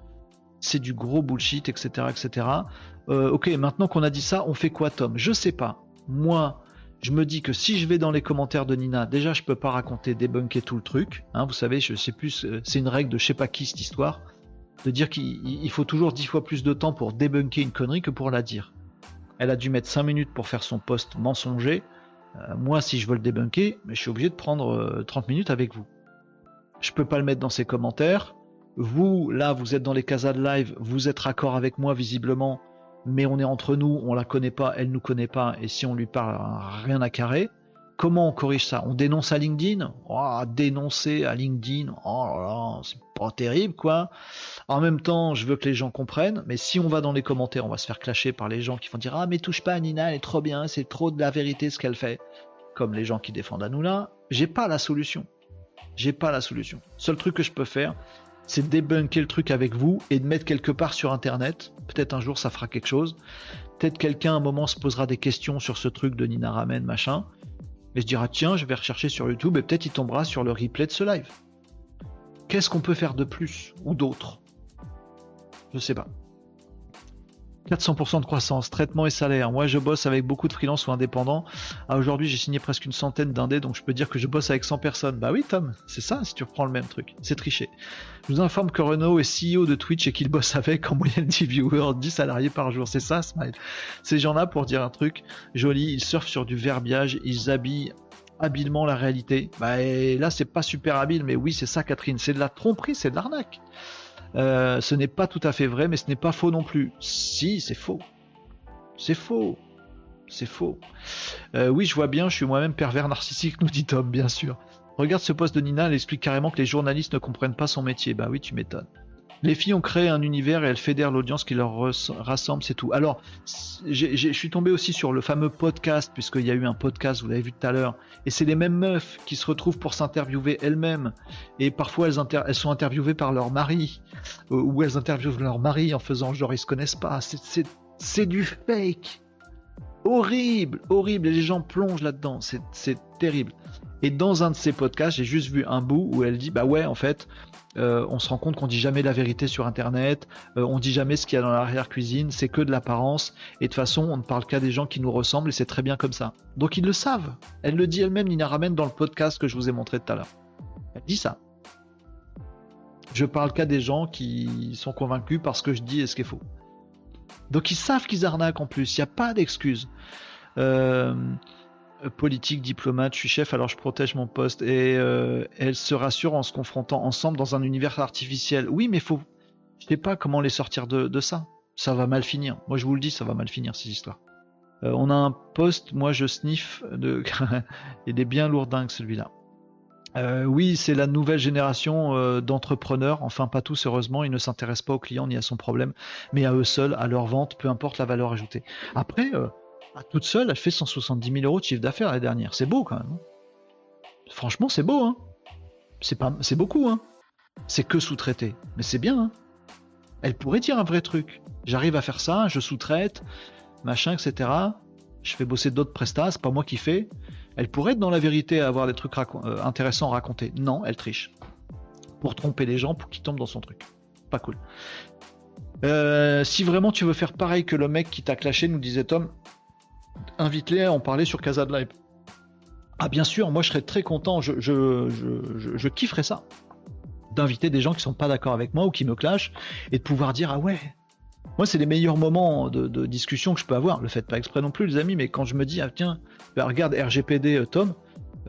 C'est du gros bullshit, etc. etc. Euh, ok, maintenant qu'on a dit ça, on fait quoi, Tom? Je sais pas. Moi, je me dis que si je vais dans les commentaires de Nina, déjà, je peux pas raconter, débunker tout le truc. Hein, vous savez, je sais plus, euh, c'est une règle de je sais pas qui cette histoire, de dire qu'il il faut toujours dix fois plus de temps pour débunker une connerie que pour la dire. Elle a dû mettre 5 minutes pour faire son post mensonger. Euh, moi, si je veux le débunker, je suis obligé de prendre euh, 30 minutes avec vous je peux pas le mettre dans ses commentaires. Vous, là, vous êtes dans les casas de live, vous êtes raccord avec moi visiblement, mais on est entre nous, on la connaît pas, elle nous connaît pas, et si on lui parle, rien à carrer. Comment on corrige ça? On dénonce à LinkedIn? Oh, Dénoncer à LinkedIn, oh là là, c'est pas terrible quoi. En même temps, je veux que les gens comprennent, mais si on va dans les commentaires, on va se faire clasher par les gens qui vont dire Ah, mais touche pas à Nina, elle est trop bien, c'est trop de la vérité ce qu'elle fait. Comme les gens qui défendent Hanoula, j'ai pas la solution j'ai pas la solution. Seul truc que je peux faire, c'est de débunker le truc avec vous et de mettre quelque part sur internet. Peut-être un jour ça fera quelque chose. Peut-être quelqu'un à un moment se posera des questions sur ce truc de Nina Ramen, machin. Et se dira tiens, je vais rechercher sur YouTube et peut-être il tombera sur le replay de ce live. Qu'est-ce qu'on peut faire de plus ou d'autre? Je sais pas. 400% de croissance, traitement et salaire. Moi, je bosse avec beaucoup de freelance ou indépendants. À aujourd'hui, j'ai signé presque une centaine d'indés, donc je peux dire que je bosse avec 100 personnes. Bah oui, Tom, c'est ça si tu reprends le même truc. C'est triché. Je vous informe que Renault est CEO de Twitch et qu'il bosse avec en moyenne 10 viewers, 10 salariés par jour. C'est ça, Smile. Ces gens-là, pour dire un truc joli, ils surfent sur du verbiage, ils habillent habilement la réalité. Bah là, c'est pas super habile, mais oui, c'est ça, Catherine. C'est de la tromperie, c'est de l'arnaque. Euh, ce n'est pas tout à fait vrai, mais ce n'est pas faux non plus. Si, c'est faux. C'est faux. C'est faux. Euh, oui, je vois bien, je suis moi-même pervers narcissique, nous dit Tom, bien sûr. Regarde ce poste de Nina, elle explique carrément que les journalistes ne comprennent pas son métier. Bah oui, tu m'étonnes. Les filles ont créé un univers et elles fédèrent l'audience qui leur rassemble, c'est tout. Alors, je suis tombé aussi sur le fameux podcast, puisqu'il y a eu un podcast, vous l'avez vu tout à l'heure, et c'est les mêmes meufs qui se retrouvent pour s'interviewer elles-mêmes, et parfois elles, sont interviewées par leur mari, ou elles interviewent leur mari en faisant genre ils se connaissent pas. C'est du fake. Horrible, horrible, et les gens plongent là-dedans, c'est terrible. Et dans un de ses podcasts, j'ai juste vu un bout où elle dit bah ouais en fait, euh, on se rend compte qu'on dit jamais la vérité sur internet, euh, on dit jamais ce qu'il y a dans l'arrière-cuisine, c'est que de l'apparence, et de toute façon on ne parle qu'à des gens qui nous ressemblent et c'est très bien comme ça. Donc ils le savent. Elle le dit elle-même, Nina Ramen, dans le podcast que je vous ai montré tout à l'heure. Elle dit ça. Je parle qu'à des gens qui sont convaincus par ce que je dis et ce qui est faux. Donc ils savent qu'ils arnaquent en plus, il n'y a pas d'excuse. Euh, politique, diplomate, je suis chef, alors je protège mon poste. Et euh, elle se rassure en se confrontant ensemble dans un univers artificiel. Oui, mais faut. Je sais pas comment les sortir de, ça. Ça va mal finir. Moi, je vous le dis, ça va mal finir ces histoires. Euh, on a un poste, moi je sniffe de. Il est bien lourdingue celui-là. Euh, oui, c'est la nouvelle génération d'entrepreneurs. Enfin, pas tous, heureusement. Ils ne s'intéressent pas aux clients ni à son problème, mais à eux seuls, à leur vente, peu importe la valeur ajoutée. Après, toute seule, elle fait 170 000 euros de chiffre d'affaires l'année dernière. C'est beau quand même. Hein. Franchement, c'est beau. Hein. C'est pas, c'est beaucoup. Hein. C'est que sous-traité, mais c'est bien. Hein. Elle pourrait dire un vrai truc. J'arrive à faire ça, je sous-traite, machin, etc. Je fais bosser d'autres prestats, c'est pas moi qui fais. Elle pourrait être dans la vérité, avoir des trucs euh, intéressants à raconter. Non, elle triche. Pour tromper les gens, pour qu'ils tombent dans son truc. Pas cool. Euh, si vraiment tu veux faire pareil que le mec qui t'a clashé, nous disait Tom, invite-les à en parler sur Casa de Live. Ah bien sûr, moi je serais très content, je, je, kifferais ça. D'inviter des gens qui sont pas d'accord avec moi ou qui me clashent et de pouvoir dire ah ouais. Moi c'est les meilleurs moments de, discussion que je peux avoir. Le faites pas exprès non plus les amis, mais quand je me dis ah tiens, bah, regarde RGPD euh, Tom,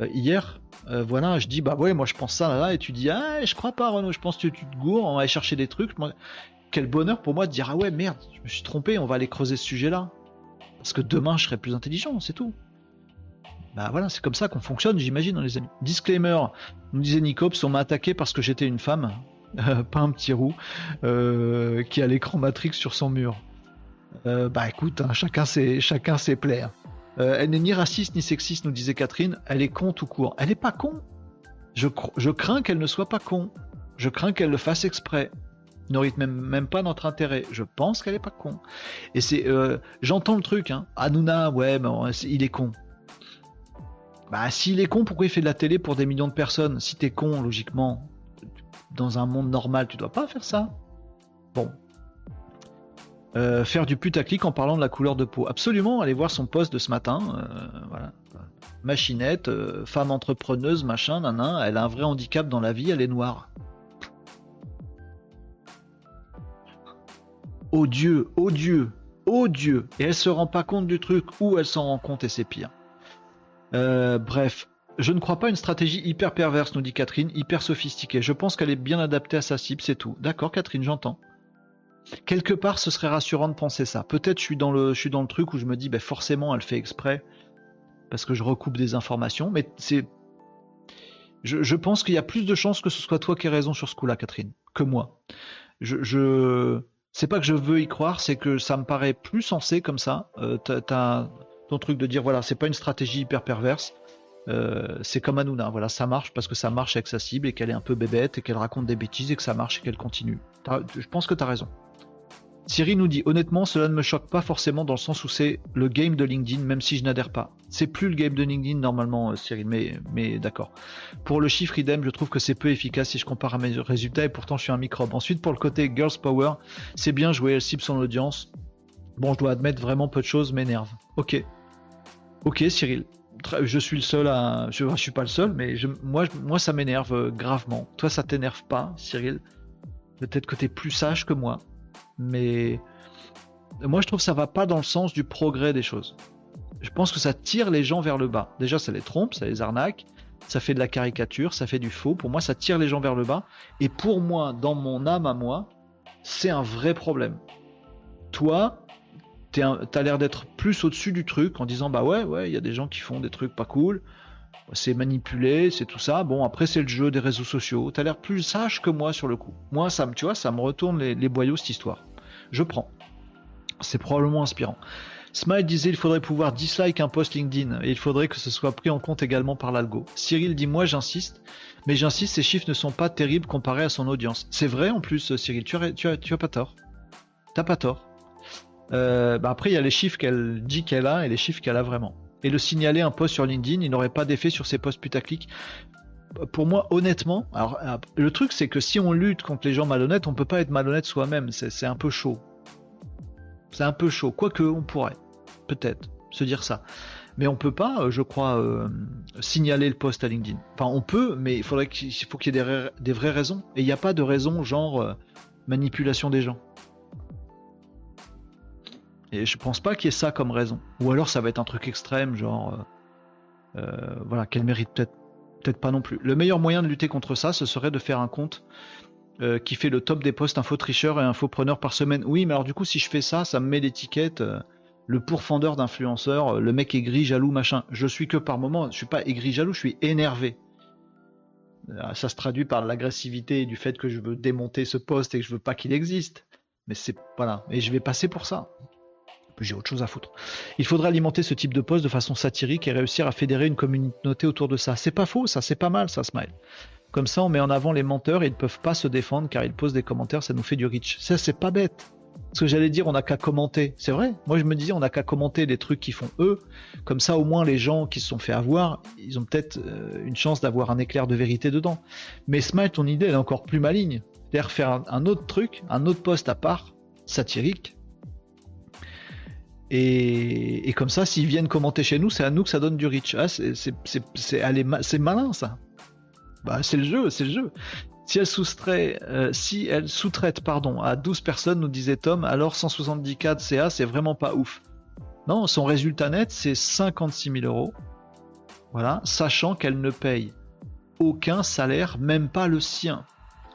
euh, hier, euh, voilà, je dis bah ouais moi je pense ça là, là et tu dis ah je crois pas Renaud, je pense que tu te gourres, on va aller chercher des trucs. Quel bonheur pour moi de dire ah ouais merde, je me suis trompé, on va aller creuser ce sujet là. Parce que demain, je serai plus intelligent, c'est tout. Bah voilà, c'est comme ça qu'on fonctionne, j'imagine, les amis. Disclaimer, nous disait Nicops, on m'a attaqué parce que j'étais une femme, pas un petit roux, euh, qui a l'écran Matrix sur son mur. Euh, bah écoute, hein, chacun ses, chacun. Hein. Euh, elle n'est ni raciste ni sexiste, nous disait Catherine. Elle est con tout court. Elle n'est pas con. Je crains qu'elle ne soit pas con. Je crains qu'elle le fasse exprès ne même, même pas notre intérêt. Je pense qu'elle est pas con. Et c'est, euh, j'entends le truc, hein. Hanouna, ouais, mais il est con. Bah, s'il est con, pourquoi il fait de la télé pour des millions de personnes? Si t'es con, logiquement, dans un monde normal, tu dois pas faire ça. Bon. Euh, faire du putaclic en parlant de la couleur de peau. Absolument, allez voir son post de ce matin. Euh, voilà. Machinette, femme entrepreneuse, machin, nanan, elle a un vrai handicap dans la vie, elle est noire. Dieu, Dieu, oh Dieu. Et elle se rend pas compte du truc ou elle s'en rend compte et c'est pire. Euh, bref, je ne crois pas une stratégie hyper perverse, nous dit Catherine, hyper sophistiquée. Je pense qu'elle est bien adaptée à sa cible, c'est tout. D'accord, Catherine, j'entends. Quelque part, ce serait rassurant de penser ça. Peut-être je suis dans le, je suis dans le truc où je me dis, ben forcément, elle fait exprès parce que je recoupe des informations, mais c'est, je, je pense qu'il y a plus de chances que ce soit toi qui aies raison sur ce coup-là, Catherine, que moi. Je, je, c'est pas que je veux y croire, c'est que ça me paraît plus sensé comme ça. Euh, t'as ton truc de dire voilà, c'est pas une stratégie hyper perverse. Euh, c'est comme Hanouna, voilà, ça marche parce que ça marche avec sa cible et qu'elle est un peu bébête et qu'elle raconte des bêtises et que ça marche et qu'elle continue. Je pense que t'as raison. Siri nous dit honnêtement, cela ne me choque pas forcément dans le sens où c'est le game de LinkedIn, même si je n'adhère pas. C'est plus le game de LinkedIn normalement, Cyril, euh, mais, mais d'accord. Pour le chiffre idem, je trouve que c'est peu efficace si je compare à mes résultats et pourtant je suis un microbe. Ensuite, pour le côté Girls Power, c'est bien joué, elle cible son audience. Bon, je dois admettre vraiment peu de choses m'énervent. Ok. Ok, Cyril. Je suis le seul à. Je, suis pas le seul, mais moi, moi, ça m'énerve euh, gravement. Toi, ça t'énerve pas, Cyril? Peut-être que tu es plus sage que moi mais moi je trouve que ça va pas dans le sens du progrès des choses. Je pense que ça tire les gens vers le bas. Déjà, ça les trompe, ça les arnaque, ça fait de la caricature, ça fait du faux. Pour moi, ça tire les gens vers le bas. Et pour moi, dans mon âme à moi, c'est un vrai problème. Toi, t'as l'air d'être plus au-dessus du truc en disant bah ouais, ouais, il y a des gens qui font des trucs pas cool. C'est manipulé, c'est tout ça. Bon, après, c'est le jeu des réseaux sociaux. T'as l'air plus sage que moi sur le coup. Moi, ça me, tu vois, ça me retourne les boyaux cette histoire je prends. C'est probablement inspirant. Smile disait il faudrait pouvoir dislike un post LinkedIn et il faudrait que ce soit pris en compte également par l'algo. Cyril dit moi j'insiste, mais j'insiste, ces chiffres ne sont pas terribles comparés à son audience. C'est vrai en plus, Cyril, tu as, tu as, tu as pas tort. T'as pas tort. Euh, bah après, il y a les chiffres qu'elle dit qu'elle a et les chiffres qu'elle a vraiment. et le signaler un post sur LinkedIn, il n'aurait pas d'effet sur ces posts putaclic. Pour moi, honnêtement, alors le truc c'est que si on lutte contre les gens malhonnêtes, on peut pas être malhonnête soi-même. C'est un peu chaud. C'est un peu chaud. Quoique, on pourrait peut-être se dire ça. Mais on peut pas, euh, je crois, euh, signaler le post à LinkedIn. Enfin, on peut, mais il faudrait qu'il faut qu'il y ait des, vraies raisons. Et il n'y a pas de raison genre euh, manipulation des gens. Et je pense pas qu'il y ait ça comme raison. Ou alors ça va être un truc extrême, genre voilà, qu'elle mérite peut-être peut-être pas non plus. Le meilleur moyen de lutter contre ça, ce serait de faire un compte qui fait le top des posts info tricheur et infopreneur par semaine. Oui, mais alors du coup, si je fais ça, ça me met l'étiquette le pourfendeur d'influenceurs, euh, le mec aigri, jaloux, machin. Je suis que par moment, je suis pas aigri, jaloux, je suis énervé. Euh, ça se traduit par l'agressivité du fait que je veux démonter ce poste et que je veux pas qu'il existe. Mais c'est voilà, et je vais passer pour ça. J'ai autre chose à foutre. Il faudrait alimenter ce type de poste de façon satirique et réussir à fédérer une communauté autour de ça. C'est pas faux, ça, c'est pas mal, ça, Smile. Comme ça, on met en avant les menteurs et ils ne peuvent pas se défendre car ils posent des commentaires, ça nous fait du rich. Ça, c'est pas bête. Ce que j'allais dire, on n'a qu'à commenter. C'est vrai. Moi, je me disais, on n'a qu'à commenter les trucs qu'ils font eux. Comme ça, au moins, les gens qui se sont fait avoir, ils ont peut-être euh, une chance d'avoir un éclair de vérité dedans. Mais Smile, ton idée, elle est encore plus maligne. C'est-à-dire faire un, autre truc, un autre poste à part, satirique. Et, comme ça, s'ils viennent commenter chez nous, c'est à nous que ça donne du reach. Ah, c'est malin, ça. Bah, c'est le jeu, c'est le jeu. Si elle soustrait, euh, si sous-traite pardon, à 12 personnes, nous disait Tom, alors 170 k de CA, c'est vraiment pas ouf. Non, son résultat net, c'est 56 000 euros. Voilà, sachant qu'elle ne paye aucun salaire, même pas le sien.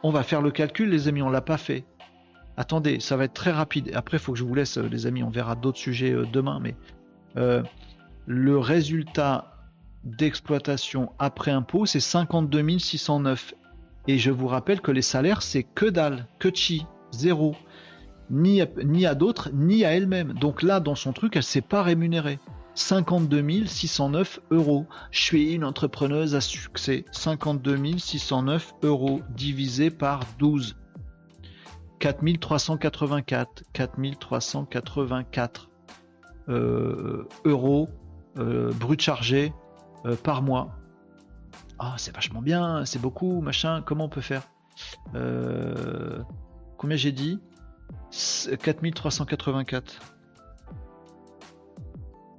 On va faire le calcul, les amis, on l'a pas fait. Attendez, ça va être très rapide. Après, il faut que je vous laisse, euh, les amis, on verra d'autres sujets euh, demain, mais le résultat d'exploitation après impôt, c'est 52 609. Et je vous rappelle que les salaires, c'est que dalle, que chi, zéro. Ni à, ni à d'autres, ni à elle-même. Donc là, dans son truc, elle s'est pas rémunérée. 52 609 euros. Je suis une entrepreneuse à succès. 52 609 euros divisé par 12. 4384. 4384 euh, euros euh, brut chargé euh, par mois. Ah, c'est vachement bien, c'est beaucoup, machin, comment on peut faire? Combien j'ai dit? 4384.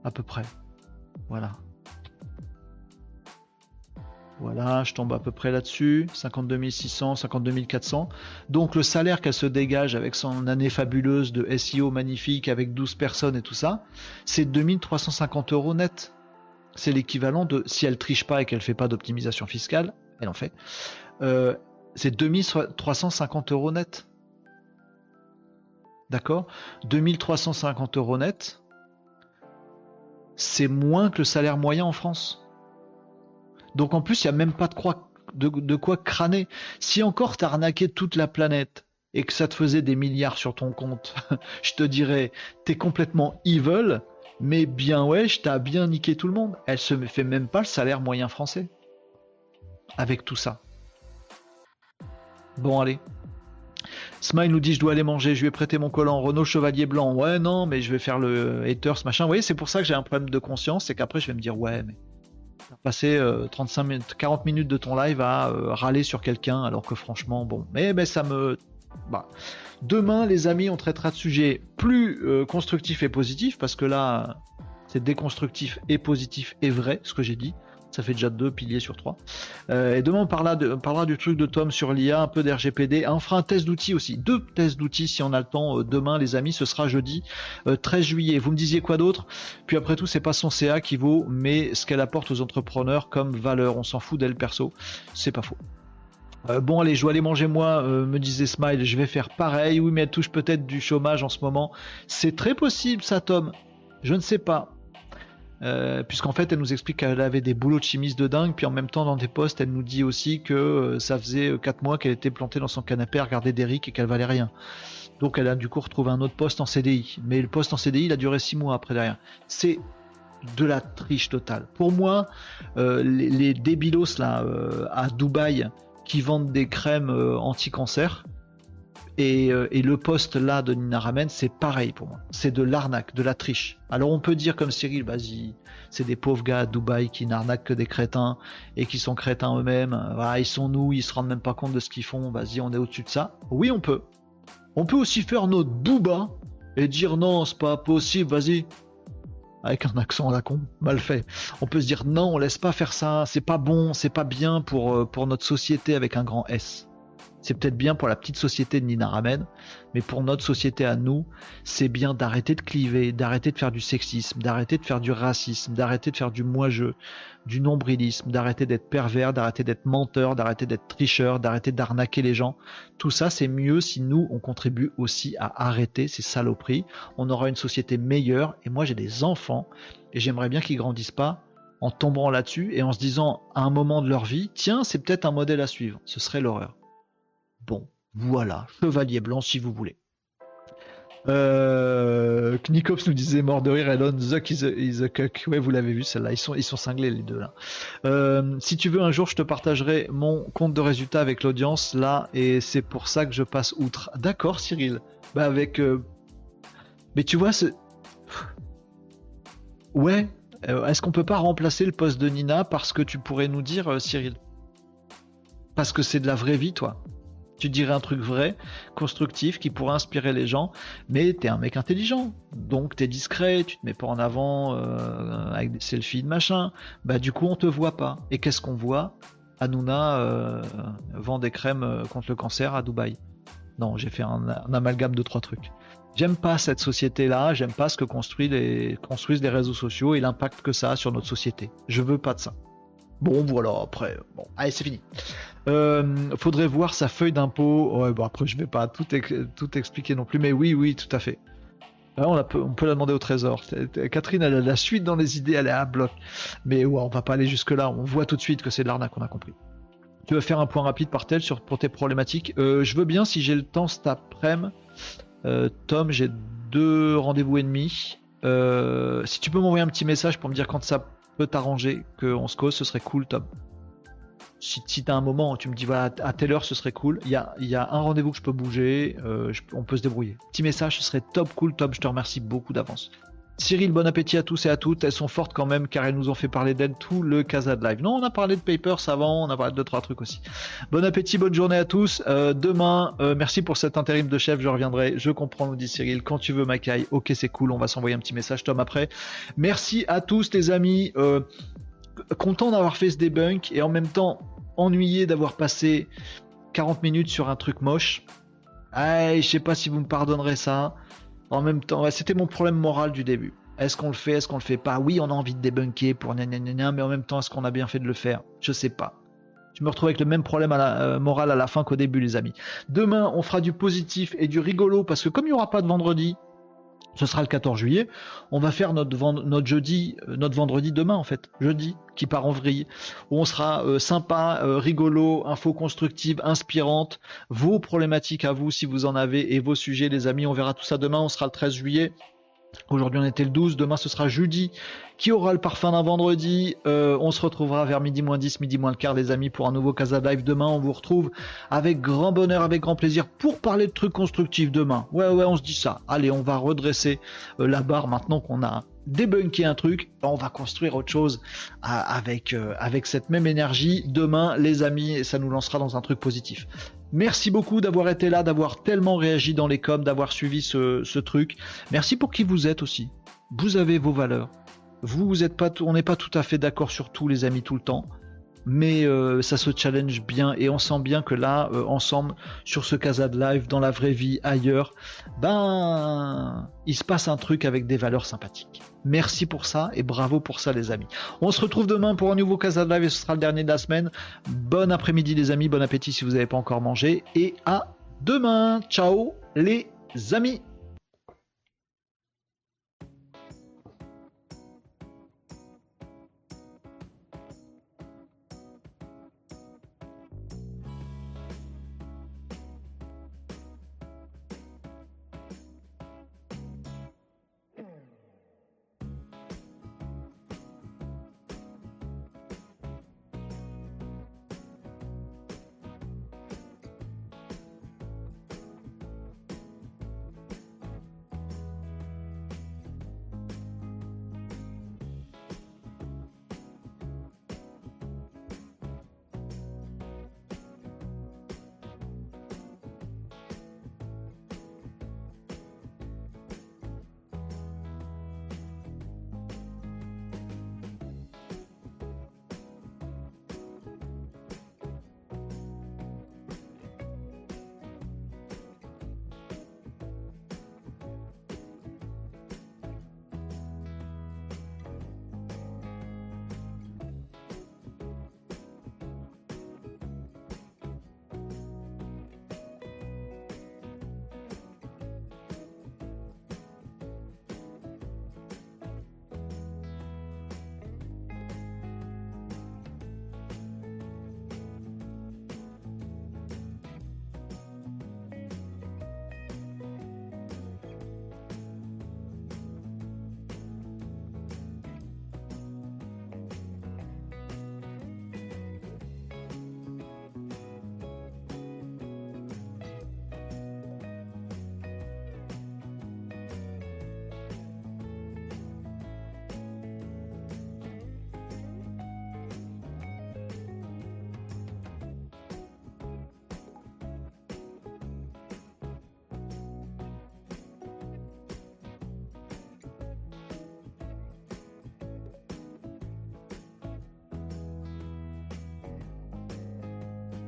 À peu près. Voilà. Voilà, je tombe à peu près là-dessus. 52 600, 52 400. Donc le salaire qu'elle se dégage avec son année fabuleuse de SEO magnifique avec 12 personnes et tout ça, c'est 2350 euros net c'est l'équivalent de, si elle triche pas et qu'elle fait pas d'optimisation fiscale, elle en fait, euh, c'est 2350 euros net. D'accord? 2350 euros net, c'est moins que le salaire moyen en France. Donc en plus, il n'y a même pas de quoi, crâner. Si encore t'as arnaqué toute la planète et que ça te faisait des milliards sur ton compte, je te dirais, t'es complètement evil mais bien wesh, t'as bien niqué tout le monde. Elle se fait même pas le salaire moyen français. Avec tout ça. Bon, allez. Smile nous dit je dois aller manger, je lui ai prêté mon collant Renault Chevalier Blanc. Ouais, non, mais je vais faire le haters, machin. Vous voyez, c'est pour ça que j'ai un problème de conscience, c'est qu'après je vais me dire ouais, mais passer 35 euh, minutes, 40 minutes de ton live à euh, râler sur quelqu'un, alors que franchement, bon, mais ben, ça me. Bah, Demain, les amis, on traitera de sujets plus euh, constructifs et positifs, parce que là, c'est déconstructif et positif et vrai, ce que j'ai dit. Ça fait déjà deux piliers sur trois. Euh, et demain, on parlera, du truc de Tom sur l'IA, un peu d'RGPD. On fera un test d'outils aussi. Deux tests d'outils si on a le temps. Euh, demain, les amis, ce sera jeudi 13 juillet. Vous me disiez quoi d'autre? Puis après tout, c'est pas son CA qui vaut, mais ce qu'elle apporte aux entrepreneurs comme valeur. On s'en fout d'elle perso. C'est pas faux. Euh, bon allez, je dois aller manger moi, euh, me disait Smile, je vais faire pareil. Oui, mais elle touche peut-être du chômage en ce moment. C'est très possible ça, Tom. Je ne sais pas. Euh, puisqu'en fait, elle nous explique qu'elle avait des boulots de chimiste de dingue, puis en même temps, dans des postes, elle nous dit aussi que ça faisait 4 mois qu'elle était plantée dans son canapé à regarder Derrick et qu'elle valait rien. Donc elle a du coup retrouvé un autre poste en CDI. Mais le poste en CDI, il a duré 6 mois après derrière. C'est de la triche totale. Pour moi, les, débilos là à Dubaï qui vendent des crèmes euh, anti-cancer, Et, euh, et, le poste là de Nina Ramen, c'est pareil pour moi. C'est de l'arnaque, de la triche. Alors on peut dire comme Cyril, vas-y, c'est des pauvres gars à Dubaï qui n'arnaquent que des crétins et qui sont crétins eux-mêmes. Ils sont nous, ils se rendent même pas compte de ce qu'ils font. Vas-y, on est au-dessus de ça. Oui, on peut. On peut aussi faire notre booba et dire non, c'est pas possible, vas-y. Avec un accent à la con, mal fait. On peut se dire non, on laisse pas faire ça, c'est pas bon, c'est pas bien pour, euh, pour notre société avec un grand S. C'est peut-être bien pour la petite société de Nina Ramen, mais pour notre société à nous, c'est bien d'arrêter de cliver, d'arrêter de faire du sexisme, d'arrêter de faire du racisme, d'arrêter de faire du moi-je, du nombrilisme, d'arrêter d'être pervers, d'arrêter d'être menteur, d'arrêter d'être tricheur, d'arrêter d'arnaquer les gens. Tout ça, c'est mieux si nous, on contribue aussi à arrêter ces saloperies. On aura une société meilleure. Et moi, j'ai des enfants et j'aimerais bien qu'ils grandissent pas en tombant là-dessus et en se disant à un moment de leur vie, tiens, c'est peut-être un modèle à suivre. Ce serait l'horreur. Bon, voilà, chevalier blanc si vous voulez. Euh, nous disait mort de rire, Elon, Zuck is cuck. Ouais, vous l'avez vu celle-là, ils sont, cinglés les deux là. Euh, si tu veux, un jour je te partagerai mon compte de résultats avec l'audience là, et c'est pour ça que je passe outre. D'accord, Cyril. Bah avec. Euh... Mais tu vois, c'est. Ouais. Euh, Est-ce qu'on peut pas remplacer le poste de Nina parce que tu pourrais nous dire, Cyril? Parce que c'est de la vraie vie, toi. Tu dirais un truc vrai, constructif, qui pourrait inspirer les gens, mais t'es un mec intelligent, donc t'es discret, tu te mets pas en avant euh, avec des selfies de machin. Bah du coup on te voit pas. Et qu'est-ce qu'on voit? Hanouna euh, vend des crèmes euh, contre le cancer à Dubaï. Non, j'ai fait un, amalgame de trois trucs. J'aime pas cette société-là, j'aime pas ce que construisent les, construisent les réseaux sociaux et l'impact que ça a sur notre société. Je veux pas de ça. Bon, voilà, après, bon, allez, c'est fini. Euh, faudrait voir sa feuille d'impôt. Ouais, bon, après, je vais pas tout, tout expliquer non plus, mais oui, oui, tout à fait. Là, on, peut, on peut la demander au trésor. Catherine, elle a la suite dans les idées, elle est à bloc. Mais ouais, on va pas aller jusque-là. On voit tout de suite que c'est de l'arnaque, on a compris. Tu veux faire un point rapide par tel sur, pour tes problématiques? Euh, Je veux bien si j'ai le temps cet après-midi. Euh, Tom, j'ai deux rendez-vous et demi. Si tu peux m'envoyer un petit message pour me dire quand ça peut t'arranger qu'on se cause, ce serait cool, Tom. Si, si tu as un moment, tu me dis voilà, à telle heure ce serait cool, il y a, un rendez-vous que je peux bouger, euh, on peut se débrouiller. Petit message, ce serait top cool, Tom, je te remercie beaucoup d'avance. Cyril, bon appétit à tous et à toutes. Elles sont fortes quand même car elles nous ont fait parler d'elles tout le Casa de Live. Non, on a parlé de Papers avant, on a parlé de deux trois trucs aussi. Bon appétit, bonne journée à tous. Euh, demain, euh, merci pour cet intérim de chef, je reviendrai. Je comprends, nous dit Cyril. Quand tu veux, Macaille. Ok, c'est cool, on va s'envoyer un petit message, Tom, après. Merci à tous, les amis. Euh, content d'avoir fait ce debunk et en même temps ennuyé d'avoir passé 40 minutes sur un truc moche. Ah, je sais pas si vous me pardonnerez ça. En même temps, c'était mon problème moral du début. Est-ce qu'on le fait, est-ce qu'on le fait pas? Oui, on a envie de débunker pour gna mais en même temps, est-ce qu'on a bien fait de le faire? Je sais pas. Je me retrouve avec le même problème euh, moral à la fin qu'au début, les amis. Demain, on fera du positif et du rigolo parce que comme il n'y aura pas de vendredi, ce sera le 14 juillet. On va faire jeudi, notre vendredi demain en fait, jeudi, qui part en vrille, où on sera euh, sympa, euh, rigolo, info constructive, inspirante, vos problématiques à vous si vous en avez et vos sujets, les amis. On verra tout ça demain. On sera le 13 juillet. Aujourd'hui on était le 12, demain ce sera jeudi qui aura le parfum d'un vendredi. Euh, on se retrouvera vers midi moins 10, midi moins le quart les amis pour un nouveau Casa Live demain. On vous retrouve avec grand bonheur, avec grand plaisir pour parler de trucs constructifs demain. Ouais ouais on se dit ça. Allez on va redresser euh, la barre maintenant qu'on a débunké un truc, on va construire autre chose avec, euh, avec cette même énergie. Demain les amis, ça nous lancera dans un truc positif. Merci beaucoup d'avoir été là, d'avoir tellement réagi dans les coms, d'avoir suivi ce, ce, truc. Merci pour qui vous êtes aussi. Vous avez vos valeurs. Vous, pas, on n'est pas tout à fait d'accord sur tout, les amis, tout le temps. Mais euh, ça se challenge bien et on sent bien que là, euh, ensemble, sur ce Casa de Live, dans la vraie vie, ailleurs, ben, il se passe un truc avec des valeurs sympathiques. Merci pour ça et bravo pour ça, les amis. On se retrouve demain pour un nouveau Casa de Live et ce sera le dernier de la semaine. Bon après-midi, les amis. Bon appétit si vous n'avez pas encore mangé. Et à demain. Ciao, les amis.